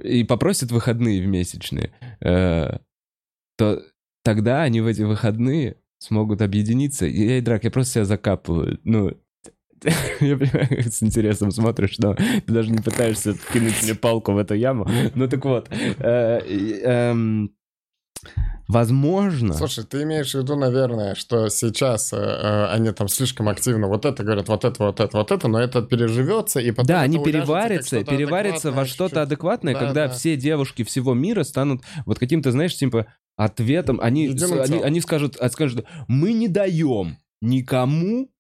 И попросят выходные в месячные, э, то тогда они в эти выходные смогут объединиться. И, Эй, Драк, я просто себя закапываю. Ну, я понимаю, с интересом смотришь, но ты даже не пытаешься кинуть мне палку в эту яму. Ну так вот, э, эм, возможно... Слушай, ты имеешь в виду, наверное, что сейчас э, э, они там слишком активно вот это говорят, вот это, вот это, вот это, но это переживется, и потом Да, они переварятся, переварятся во что-то адекватное, Да, когда да. все девушки всего мира станут вот каким-то, знаешь, типа ответом. Они, они, они скажут, скажут, мы не даем никому,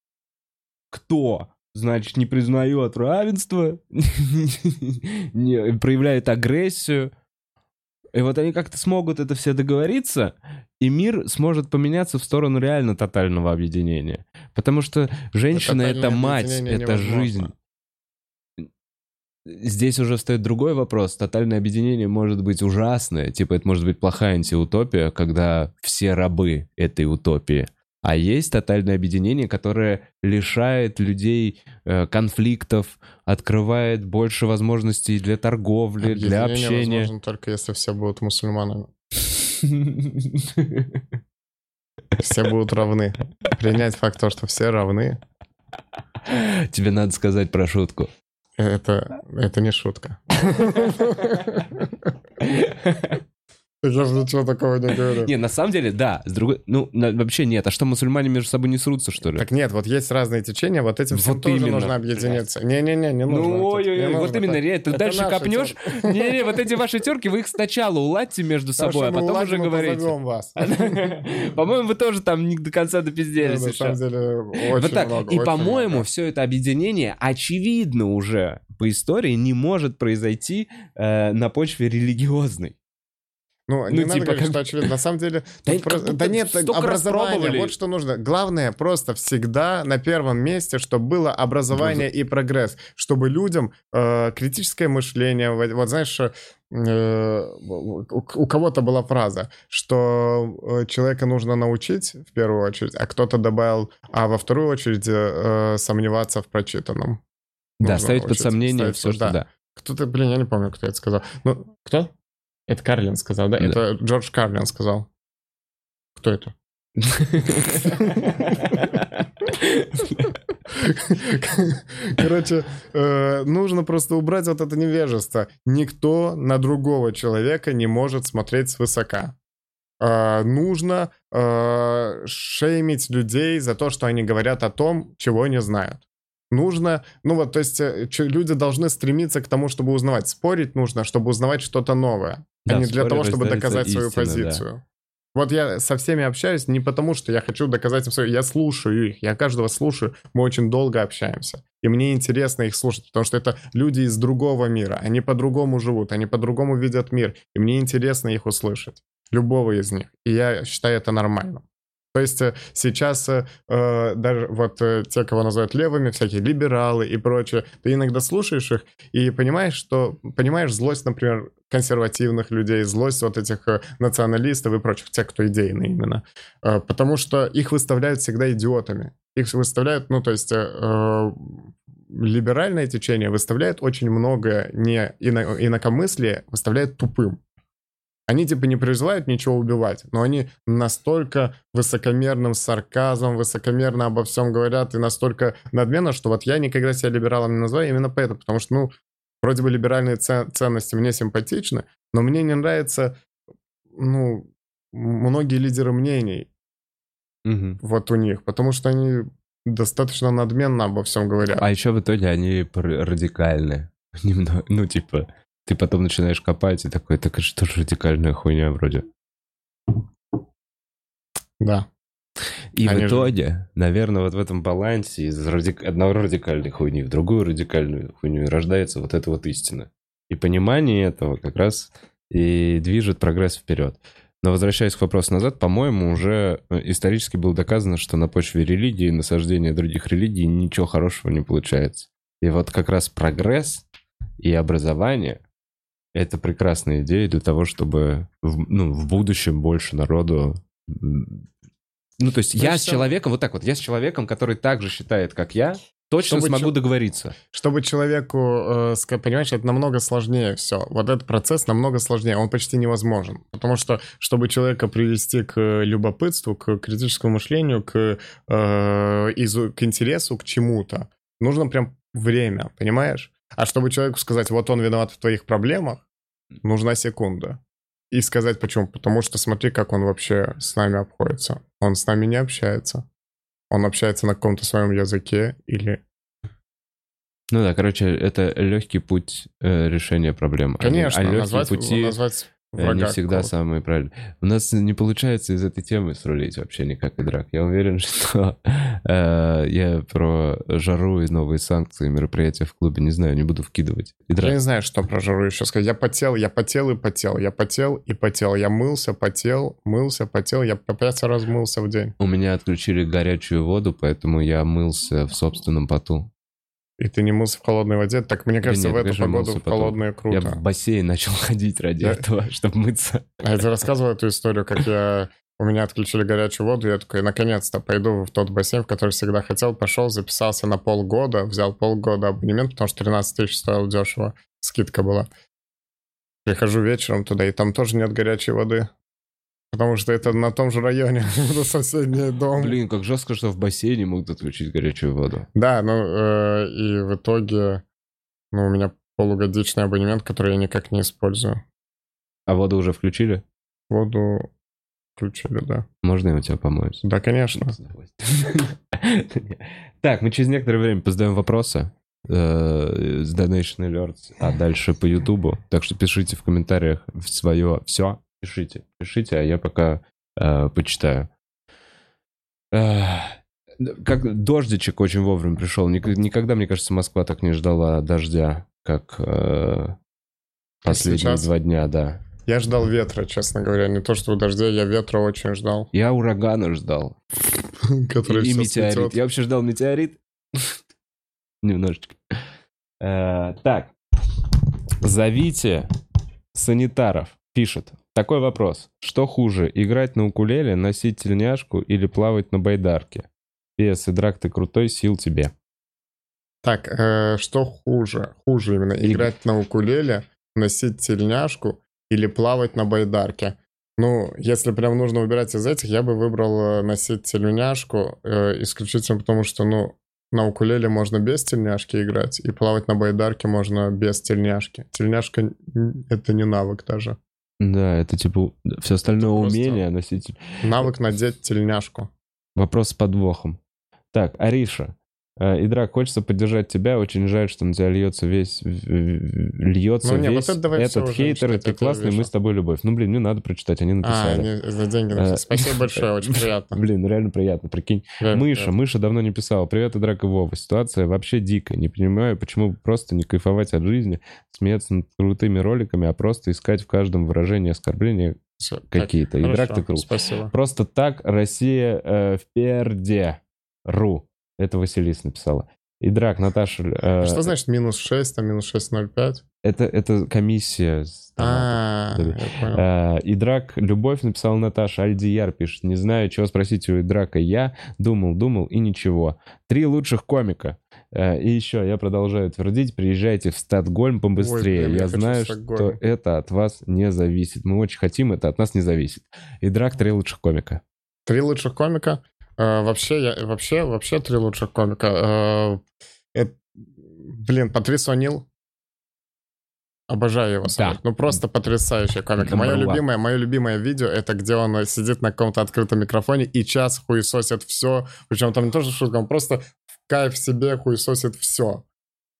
кто, значит, не признает равенство, не проявляет агрессию. И вот они как-то смогут это все договориться, и мир сможет поменяться в сторону реально тотального объединения. Потому что женщина — это мать, это невозможно. жизнь. Здесь уже встает другой вопрос. Тотальное объединение может быть ужасное. Типа, это может быть плохая антиутопия, когда все рабы этой утопии. А есть тотальное объединение, которое лишает людей э, конфликтов, открывает больше возможностей для торговли, для Объединение общения. возможно только если все будут мусульманами. Все будут равны. Принять факт того, что все равны, Тебе надо сказать про шутку. это, это не шутка. Я же ничего такого не говорю. Не, на самом деле, да. С другой... Ну, на- вообще нет. А что, мусульмане между собой не срутся, что ли? Так нет, вот есть разные течения, вот этим всем Вот тоже именно. нужно объединиться. Не-не-не, не нужно. Ну, ой-ой-ой, вот нужно именно, так. Ты Это дальше копнешь. Не-не, вот эти ваши терки, вы их сначала уладьте между собой, а потом уже говорите. вас. По-моему, вы тоже там не до конца допизделись На самом деле, Вот очень так. много. И, по-моему, все это объединение, очевидно уже по истории, не может произойти э, на почве религиозной. Ну, не Ну, надо типа, говорить, как- что очевидно. На самом деле, Да просто- нет, образование, вот что нужно. Главное просто всегда на первом месте, чтобы было образование и прогресс, чтобы людям э, критическое мышление, вот, знаешь, э, у, кого-то была фраза, что э, человека нужно научить в первую очередь, а кто-то добавил, а во вторую очередь э, сомневаться в прочитанном. Да, Нужно ставить под сомнение ставить все, что да. да. Кто-то, блин, я не помню, кто это сказал. Ну, кто? Это Карлин сказал, да? Да. Это Джордж Карлин сказал. Кто это? Короче, э, нужно просто убрать вот это невежество. Никто на другого человека не может смотреть свысока. Э, Нужно э, шеймить людей за то, что они говорят о том, чего не знают. Нужно, ну вот, то есть люди должны стремиться к тому, чтобы узнавать. Спорить нужно, чтобы узнавать что-то новое, а не для того, чтобы доказать свою истина, да. позицию. Вот я со всеми общаюсь не потому, что я хочу доказать им свою... Я слушаю их, я каждого слушаю. Мы очень долго общаемся. И мне интересно их слушать, потому что это люди из другого мира. Они по-другому живут, они по-другому видят мир. И мне интересно их услышать. Любого из них. И я считаю это нормально. То есть э, сейчас э, э, даже вот э, те, кого называют левыми, всякие либералы и прочее, ты иногда слушаешь их и понимаешь, что понимаешь злость, например, консервативных людей, злость вот этих националистов и прочих, тех, кто идейные именно, Э, потому что их выставляют всегда идиотами. Их выставляют, ну то есть э, либеральное течение выставляет очень много не ино- инакомыслия, выставляет тупым. Они типа не призывают ничего убивать, но они настолько высокомерным сарказмом, высокомерно обо всем говорят и настолько надменно, что вот я никогда себя либералом не называю именно поэтому, потому что, ну, вроде бы либеральные це- ценности мне симпатичны, но мне не нравятся, ну, многие лидеры мнений Мгм. вот у них, потому что они достаточно надменно обо всем говорят. А еще в итоге они радикальны. Немного, ну, типа, ты потом начинаешь копать и такой, так это что же радикальная хуйня вроде. Да. И Они в же- итоге, наверное, вот в этом балансе из радик- одного радикальной хуйни в другую радикальную хуйню рождается вот эта вот истина. И понимание этого как раз и движет прогресс вперед. Но возвращаясь к вопросу назад, по-моему, уже э, исторически было доказано, что на почве религии и насаждения других религий ничего хорошего не получается. И вот как раз прогресс и образование — это прекрасная идея для того, чтобы в, ну, в будущем больше народу... Ну, то есть Ну, я с человеком, вот так вот, я с человеком, который так же считает, как я, точно Чтобы смогу чё- договориться. Чтобы человеку, э, понимаешь, это намного сложнее все. Вот этот процесс намного сложнее, он почти невозможен. Потому что, чтобы человека привести к э, любопытству, к критическому мышлению, к, э, изу- к интересу, к чему-то, нужно прям время, понимаешь? А чтобы человеку сказать, вот он виноват в твоих проблемах, нужна секунда. И сказать почему. Потому что смотри, как он вообще с нами обходится. Он с нами не общается. Он общается на каком-то своем языке или Ну да, короче, это легкий путь э, решения проблемы. А не- Конечно, а легкие назвать, пути назвать врага не всегда какого-то. самые правильные. У нас не получается из этой темы срулить вообще никак и драк. Я уверен, что э, я про жару и новые санкции, мероприятия в клубе не знаю, не буду вкидывать. И Я драк. не знаю, что про жару еще сказать. Я потел, я потел и потел, я потел и потел. Я мылся, потел, мылся, потел. Я по пять раз мылся в день. У меня отключили горячую воду, поэтому я мылся в собственном поту. И ты не мылся в холодной воде? Так, мне Да кажется, нет, в эту погоду в потом. холодное Я круто. в бассейн начал ходить ради Да. этого, чтобы мыться. А я тебе рассказывал эту историю, как я... У меня отключили горячую воду, я такой, наконец-то пойду в тот бассейн, в который всегда хотел. Пошел, записался на полгода, взял полгода абонемент, потому что 13 тысяч стоил дешево, скидка была. Прихожу вечером туда, и там тоже нет горячей воды. Потому что это на том же районе, это соседний дом. Блин, как жестко, что в бассейне могут отключить горячую воду. Да, ну э, и в итоге ну, у меня полугодичный абонемент, который я никак не использую. А воду уже включили? Воду включили, да. Можно я у тебя помоюсь? Да, конечно. Так, мы через некоторое время позадаем вопросы э, с Donation Alerts, а дальше по Ютубу. Так что пишите в комментариях свое все. Пишите, пишите, а я пока э, почитаю. Как дождичек очень вовремя пришел. Ник- Никогда, мне кажется, Москва так не ждала дождя, как э, последние сейчас? два дня, да. Я ждал ветра, честно говоря. Не то, что дождя, я ветра очень ждал. Я урагана ждал. Который И, метеорит. сметёт. Я вообще ждал метеорит. Немножечко. Э, Так. Зовите санитаров. Пишет. Такой вопрос. Что хуже, играть на укулеле, носить тельняшку или плавать на байдарке? Пес и драк, ты крутой, сил тебе. Так, э, что хуже? Хуже именно Иг- играть на укулеле, носить тельняшку или плавать на байдарке. Ну, если прям нужно выбирать из этих, я бы выбрал э, носить тельняшку э, исключительно потому, что, ну, на укулеле можно без тельняшки играть, и плавать на байдарке можно без тельняшки. Тельняшка это не навык даже. Да, это типа все остальное Просто- умение носить. Навык надеть тельняшку. Вопрос с подвохом. Так, Ариша. Э, Идрак, хочется поддержать тебя. Очень жаль, что на тебя льется весь... в- в- Льется Ну, не, вот весь это давай всё этот уже, хейтер. ты это классный, мы с тобой любовь. Ну, блин, мне надо прочитать, они А, написали. они за деньги написали. Спасибо большое, очень приятно. Блин, реально приятно, прикинь. Мыша. Мыша давно не писала. Привет, Идрак и Вова. Ситуация вообще дикая. Не понимаю, почему просто не кайфовать от жизни, смеяться над крутыми роликами, а просто искать в каждом выражении оскорбления какие-то. И драк ты крут. Спасибо. Просто так Россия э, впереди. Ру. Это Василис написала. И драк, Наташа... э, Что значит минус 6, а минус 6,05? Это, это комиссия. А. Э, Идрак, любовь написала Наташа, Альдияр пишет. Не знаю, чего спросить у Идрака. Я думал, думал и ничего. Три лучших комика. Э, И еще, я продолжаю твердить, приезжайте в Статгольм побыстрее. Ой, блин, я я знаю, что это от вас не зависит. Мы очень хотим, это от нас не зависит. Идрак, три лучших комика. Три лучших комика. Э, вообще, я, вообще, вообще три лучших комика. Э, это- блин, Патрис О'Нил. Обожаю его смотреть. Ну, просто потрясающий комик. Мое любимое, мое любимое видео, это где он э, сидит на каком-то открытом микрофоне и час хуесосит все. Причем там не то, что шутка, он просто в кайф себе хуесосит все.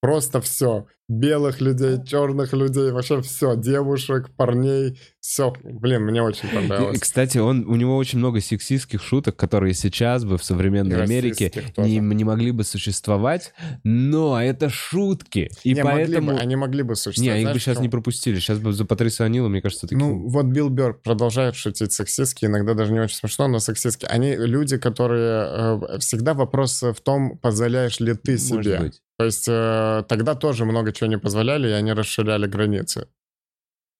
Просто все. Белых людей, черных людей, вообще все. Девушек, парней, все. Блин, мне очень И, понравилось. Кстати, он, у него очень много сексистских шуток, которые сейчас бы в современной И Америке не, не могли бы существовать, но это шутки. И Не, могли поэтому... бы, они могли бы Не, существовать. их бы сейчас почему? не пропустили. Сейчас бы за Патриса Анила, мне кажется, такие... Ну, вот Билл Бёрр продолжает шутить сексистски, иногда даже не очень смешно, но сексистски. Они люди, которые... э, всегда вопрос в том, позволяешь ли ты может себе. быть. То есть э, тогда тоже много чего не позволяли, и они расширяли границы.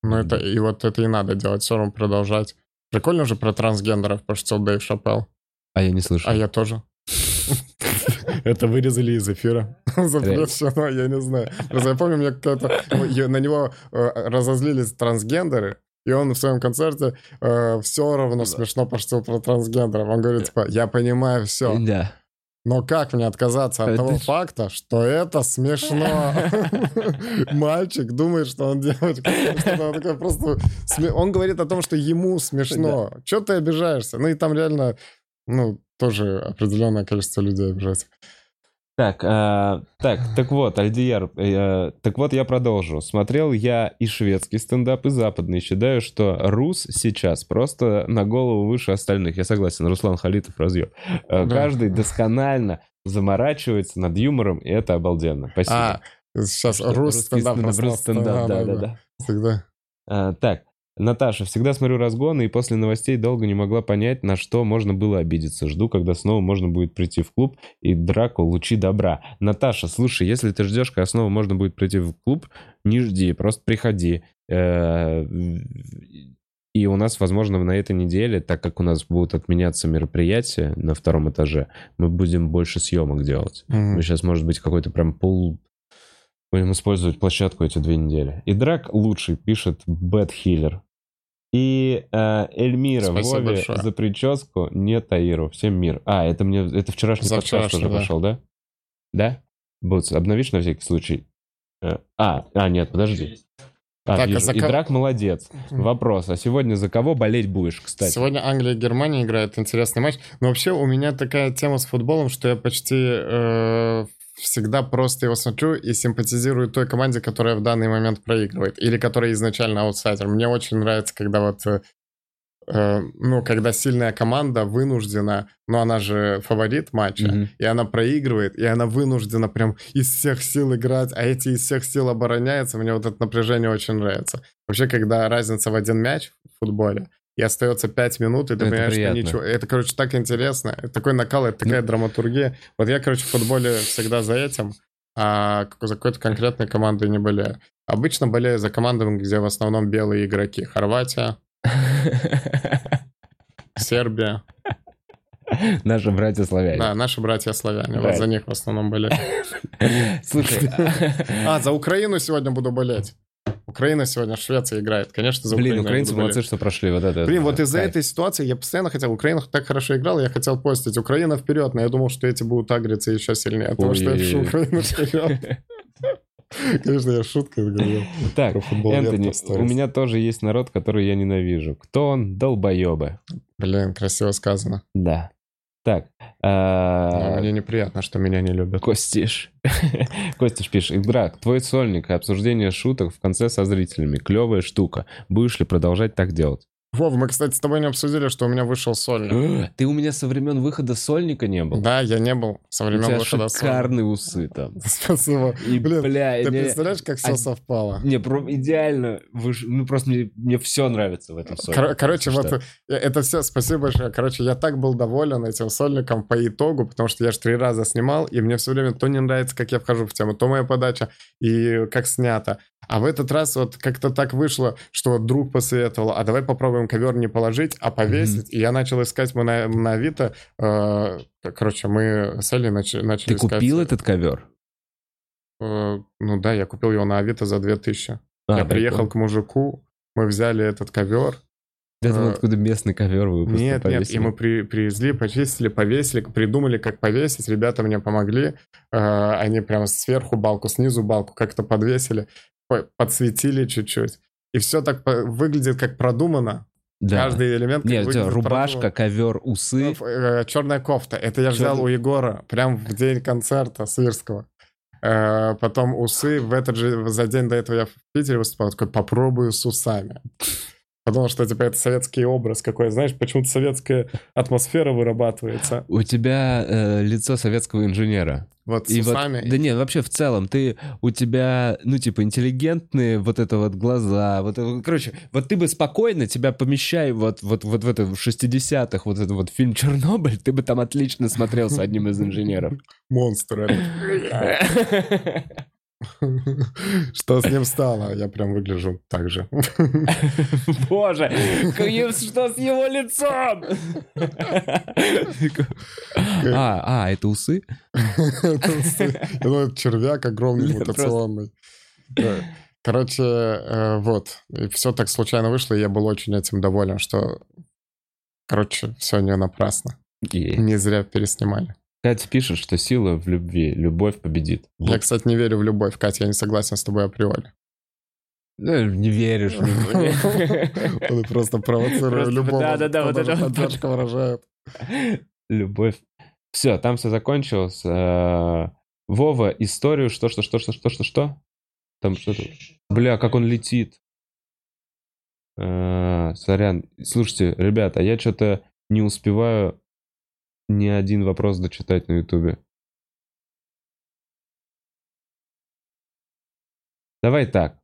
Ну, это, и вот это и надо делать, все равно продолжать. Прикольно же про трансгендеров пошутил Дэйв Шапел. А я не слышал. А я тоже. Это вырезали из эфира. Запрещено, я не знаю. Просто я помню, мне я- На него э, разозлились трансгендеры, и он в своем концерте все равно смешно пошутил про трансгендеров. Он говорит, типа, я понимаю все, Да. Но как мне отказаться от того факта, что это смешно? Мальчик думает, что он девочка. Он говорит о том, что ему смешно. Че ты обижаешься? Ну и там реально, ну, тоже определенное количество людей обижается. Так, а, так, так вот, Альдияр, э, так вот я продолжу. Смотрел я и шведский стендап, и западный. Считаю, что Рус сейчас просто на голову выше остальных. Я согласен, Руслан Халитов разъем. Э, Да. Каждый досконально заморачивается над юмором, и это обалденно. Спасибо. А, сейчас рус стендап. стендап, стендап, да, да, да. Всегда. А, так, Наташа, всегда смотрю разгоны и после новостей долго не могла понять, на что можно было обидеться. Жду, когда снова можно будет прийти в клуб и драку лучи добра. Наташа, слушай, если ты ждешь, когда снова можно будет прийти в клуб, не жди, просто приходи. Э, И у нас, возможно, на этой неделе, так как у нас будут отменяться мероприятия на втором этаже, мы будем больше съемок делать. Мгм. Мы сейчас, может быть, какой-то прям пол... Будем использовать площадку эти две недели. Идрак лучший, пишет Бэт Хиллер. И э, Эльмира Спасибо Вове большое. за прическу, не Таиру. Всем мир. А, это мне... Это вчерашний За подкаст уже да. пошел, да? Да? Бутс, обновишь на всякий случай? Э, А, а, нет, подожди. А, Так, а вижу. за Идрак молодец. Вопрос, а сегодня за кого болеть будешь, кстати? Сегодня Англия и Германия играют интересный матч. Но вообще у меня такая тема с футболом, что я почти э, всегда просто его смотрю и симпатизирую той команде, которая в данный момент проигрывает. Или которая изначально аутсайдер. Мне очень нравится, когда вот э, э, ну, когда сильная команда вынуждена, ну, она же фаворит матча, Мгм. и она проигрывает, и она вынуждена прям из всех сил играть, а эти из всех сил обороняются, мне вот это напряжение очень нравится. Вообще, когда разница в один мяч в футболе, и остается 5 минут, и ты Это понимаешь, что приятно. ничего... Это, короче, так интересно. Это такой накал, это такая драматургия. Вот я, короче, в футболе всегда за этим, а за какой-то конкретной командой не болею. Обычно болею за командами, где в основном белые игроки. Хорватия, Сербия. Наши братья-славяне. Да, наши братья-славяне. Вот Да. за них в основном болею. Слушай, А, за Украину сегодня буду болеть. Украина сегодня, Швеция играет. Конечно, за блин, Украину украинцы молодцы, что прошли вот это. Блин, вот из-за Кайф. этой ситуации я постоянно хотел, Украина так хорошо играла, я хотел постить Украина вперед, но я думал, что эти будут агриться еще сильнее, потому что я пишу. Украина вперед. Конечно, я шуткой говорю. Так, Энтони, у меня тоже есть народ, который я ненавижу. Кто он? Долбоебы. Блин, красиво сказано. Да. Так. А, мне неприятно, что меня не любят. Костиш. Костиш пишет. Игдрак, твой сольник и обсуждение шуток в конце со зрителями. Клевая штука. Будешь ли продолжать так делать? Вов, мы, кстати, с тобой не обсудили, что у меня вышел сольник. Ты у меня со времен выхода сольника не был? Да, я не был со У времен тебя выхода сольника. шикарные усы там. Спасибо. И, Блин, бля, Ты не- представляешь, как все а- совпало? Не, про- идеально. Вы ну, просто мне, мне все нравится в этом сольнике. Кор- короче, Что? вот э, это все, спасибо большое. Короче, я так был доволен этим сольником по итогу, потому что я же три раза снимал, и мне все время то не нравится, как я вхожу в тему, то моя подача, и как снято. А в этот раз вот как-то так вышло, что друг посоветовал, а давай попробуем ковер не положить, а повесить. И я начал искать мы на, на Авито. э, короче, мы с Элей нач- начали Ты искать... купил этот ковер? э, ну да, я купил его на Авито за 2000. А, я приехал к мужику, мы взяли этот ковер, думал, э, откуда местный ковер вы просто Нет, нет, повесили. и мы при- привезли, почистили, повесили, придумали, как повесить. Ребята мне помогли. Э, Они прямо сверху балку, снизу балку как-то подвесили, по- подсветили чуть-чуть. И все так выглядит как продумано. Да. Каждый элемент Нет, рубашка, ковер, усы. черная кофта. Это я взял Чёрная- у Егора прям в день концерта Свирского. Э, Потом усы. В этот же, за день до этого я в Питере выступал. Такой, попробую с усами. Подумал, что типа это советский образ какой. Знаешь, почему-то советская атмосфера вырабатывается. У тебя э, лицо советского инженера. Вот с И вот, усами. да нет, вообще в целом, ты, у тебя, ну, типа, интеллигентные вот это вот глаза, вот это, вот, короче, вот ты бы спокойно тебя помещай вот, вот, вот в это, в 60-х, вот этот вот фильм «Чернобыль», ты бы там отлично смотрелся одним из инженеров. Монстр. это. Что с ним стало? Я прям выгляжу так же. Боже, что с его лицом? А, а, это усы? Ну, это червяк огромный, мутационный. Короче, э, вот. И все так случайно вышло, и я был очень этим доволен, что... Короче, все не напрасно. Есть. Не зря переснимали. Катя пишет, что сила в любви, любовь победит. Я, кстати, не верю в любовь. Катя, я не согласен с тобой априори. Ну, не веришь в любовь. Он просто провоцирует Просто, любого. да-да-да, вот это поддержку выражает. Любовь. Все, там все закончилось. Э, Вова, историю, что, что, что, что, что, что, что? Там что-то... Бля, как он летит. Э, Сорян. Слушайте, ребята, я что-то не успеваю ни один вопрос дочитать на Ютубе. Давай так.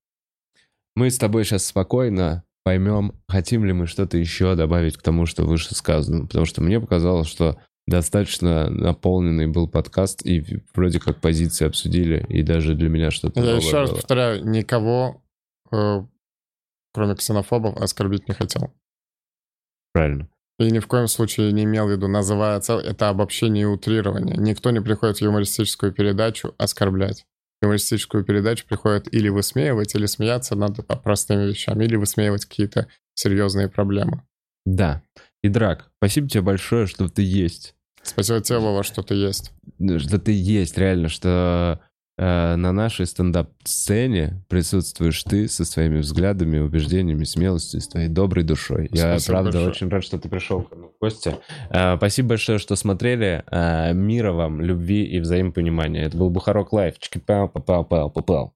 Мы с тобой сейчас спокойно поймем, хотим ли мы что-то еще добавить к тому, что выше сказано. Потому что мне показалось, что достаточно наполненный был подкаст, и вроде как позиции обсудили, и даже для меня что-то Я еще раз было. повторяю, никого, э, кроме ксенофобов, оскорбить не хотел. Правильно. И ни в коем случае не имел в виду, называя цел, это обобщение и утрирование. Никто не приходит в юмористическую передачу оскорблять. В юмористическую передачу приходит или высмеивать, или смеяться над простыми вещами, или высмеивать какие-то серьезные проблемы. Да. И Драк, спасибо тебе большое, что ты есть. Спасибо тебе, Вова, что ты есть. Что ты есть, реально, что э, на нашей стендап-сцене присутствуешь ты со своими взглядами, убеждениями, смелостью, с твоей доброй душой. Я, Спасибо правда, большое. очень рад, что ты пришел ко мне в гости. Э, спасибо большое, что смотрели. Э, мира вам, любви и взаимопонимания. Это был Бухарог Live. Чики-пау, попал, попал, попал.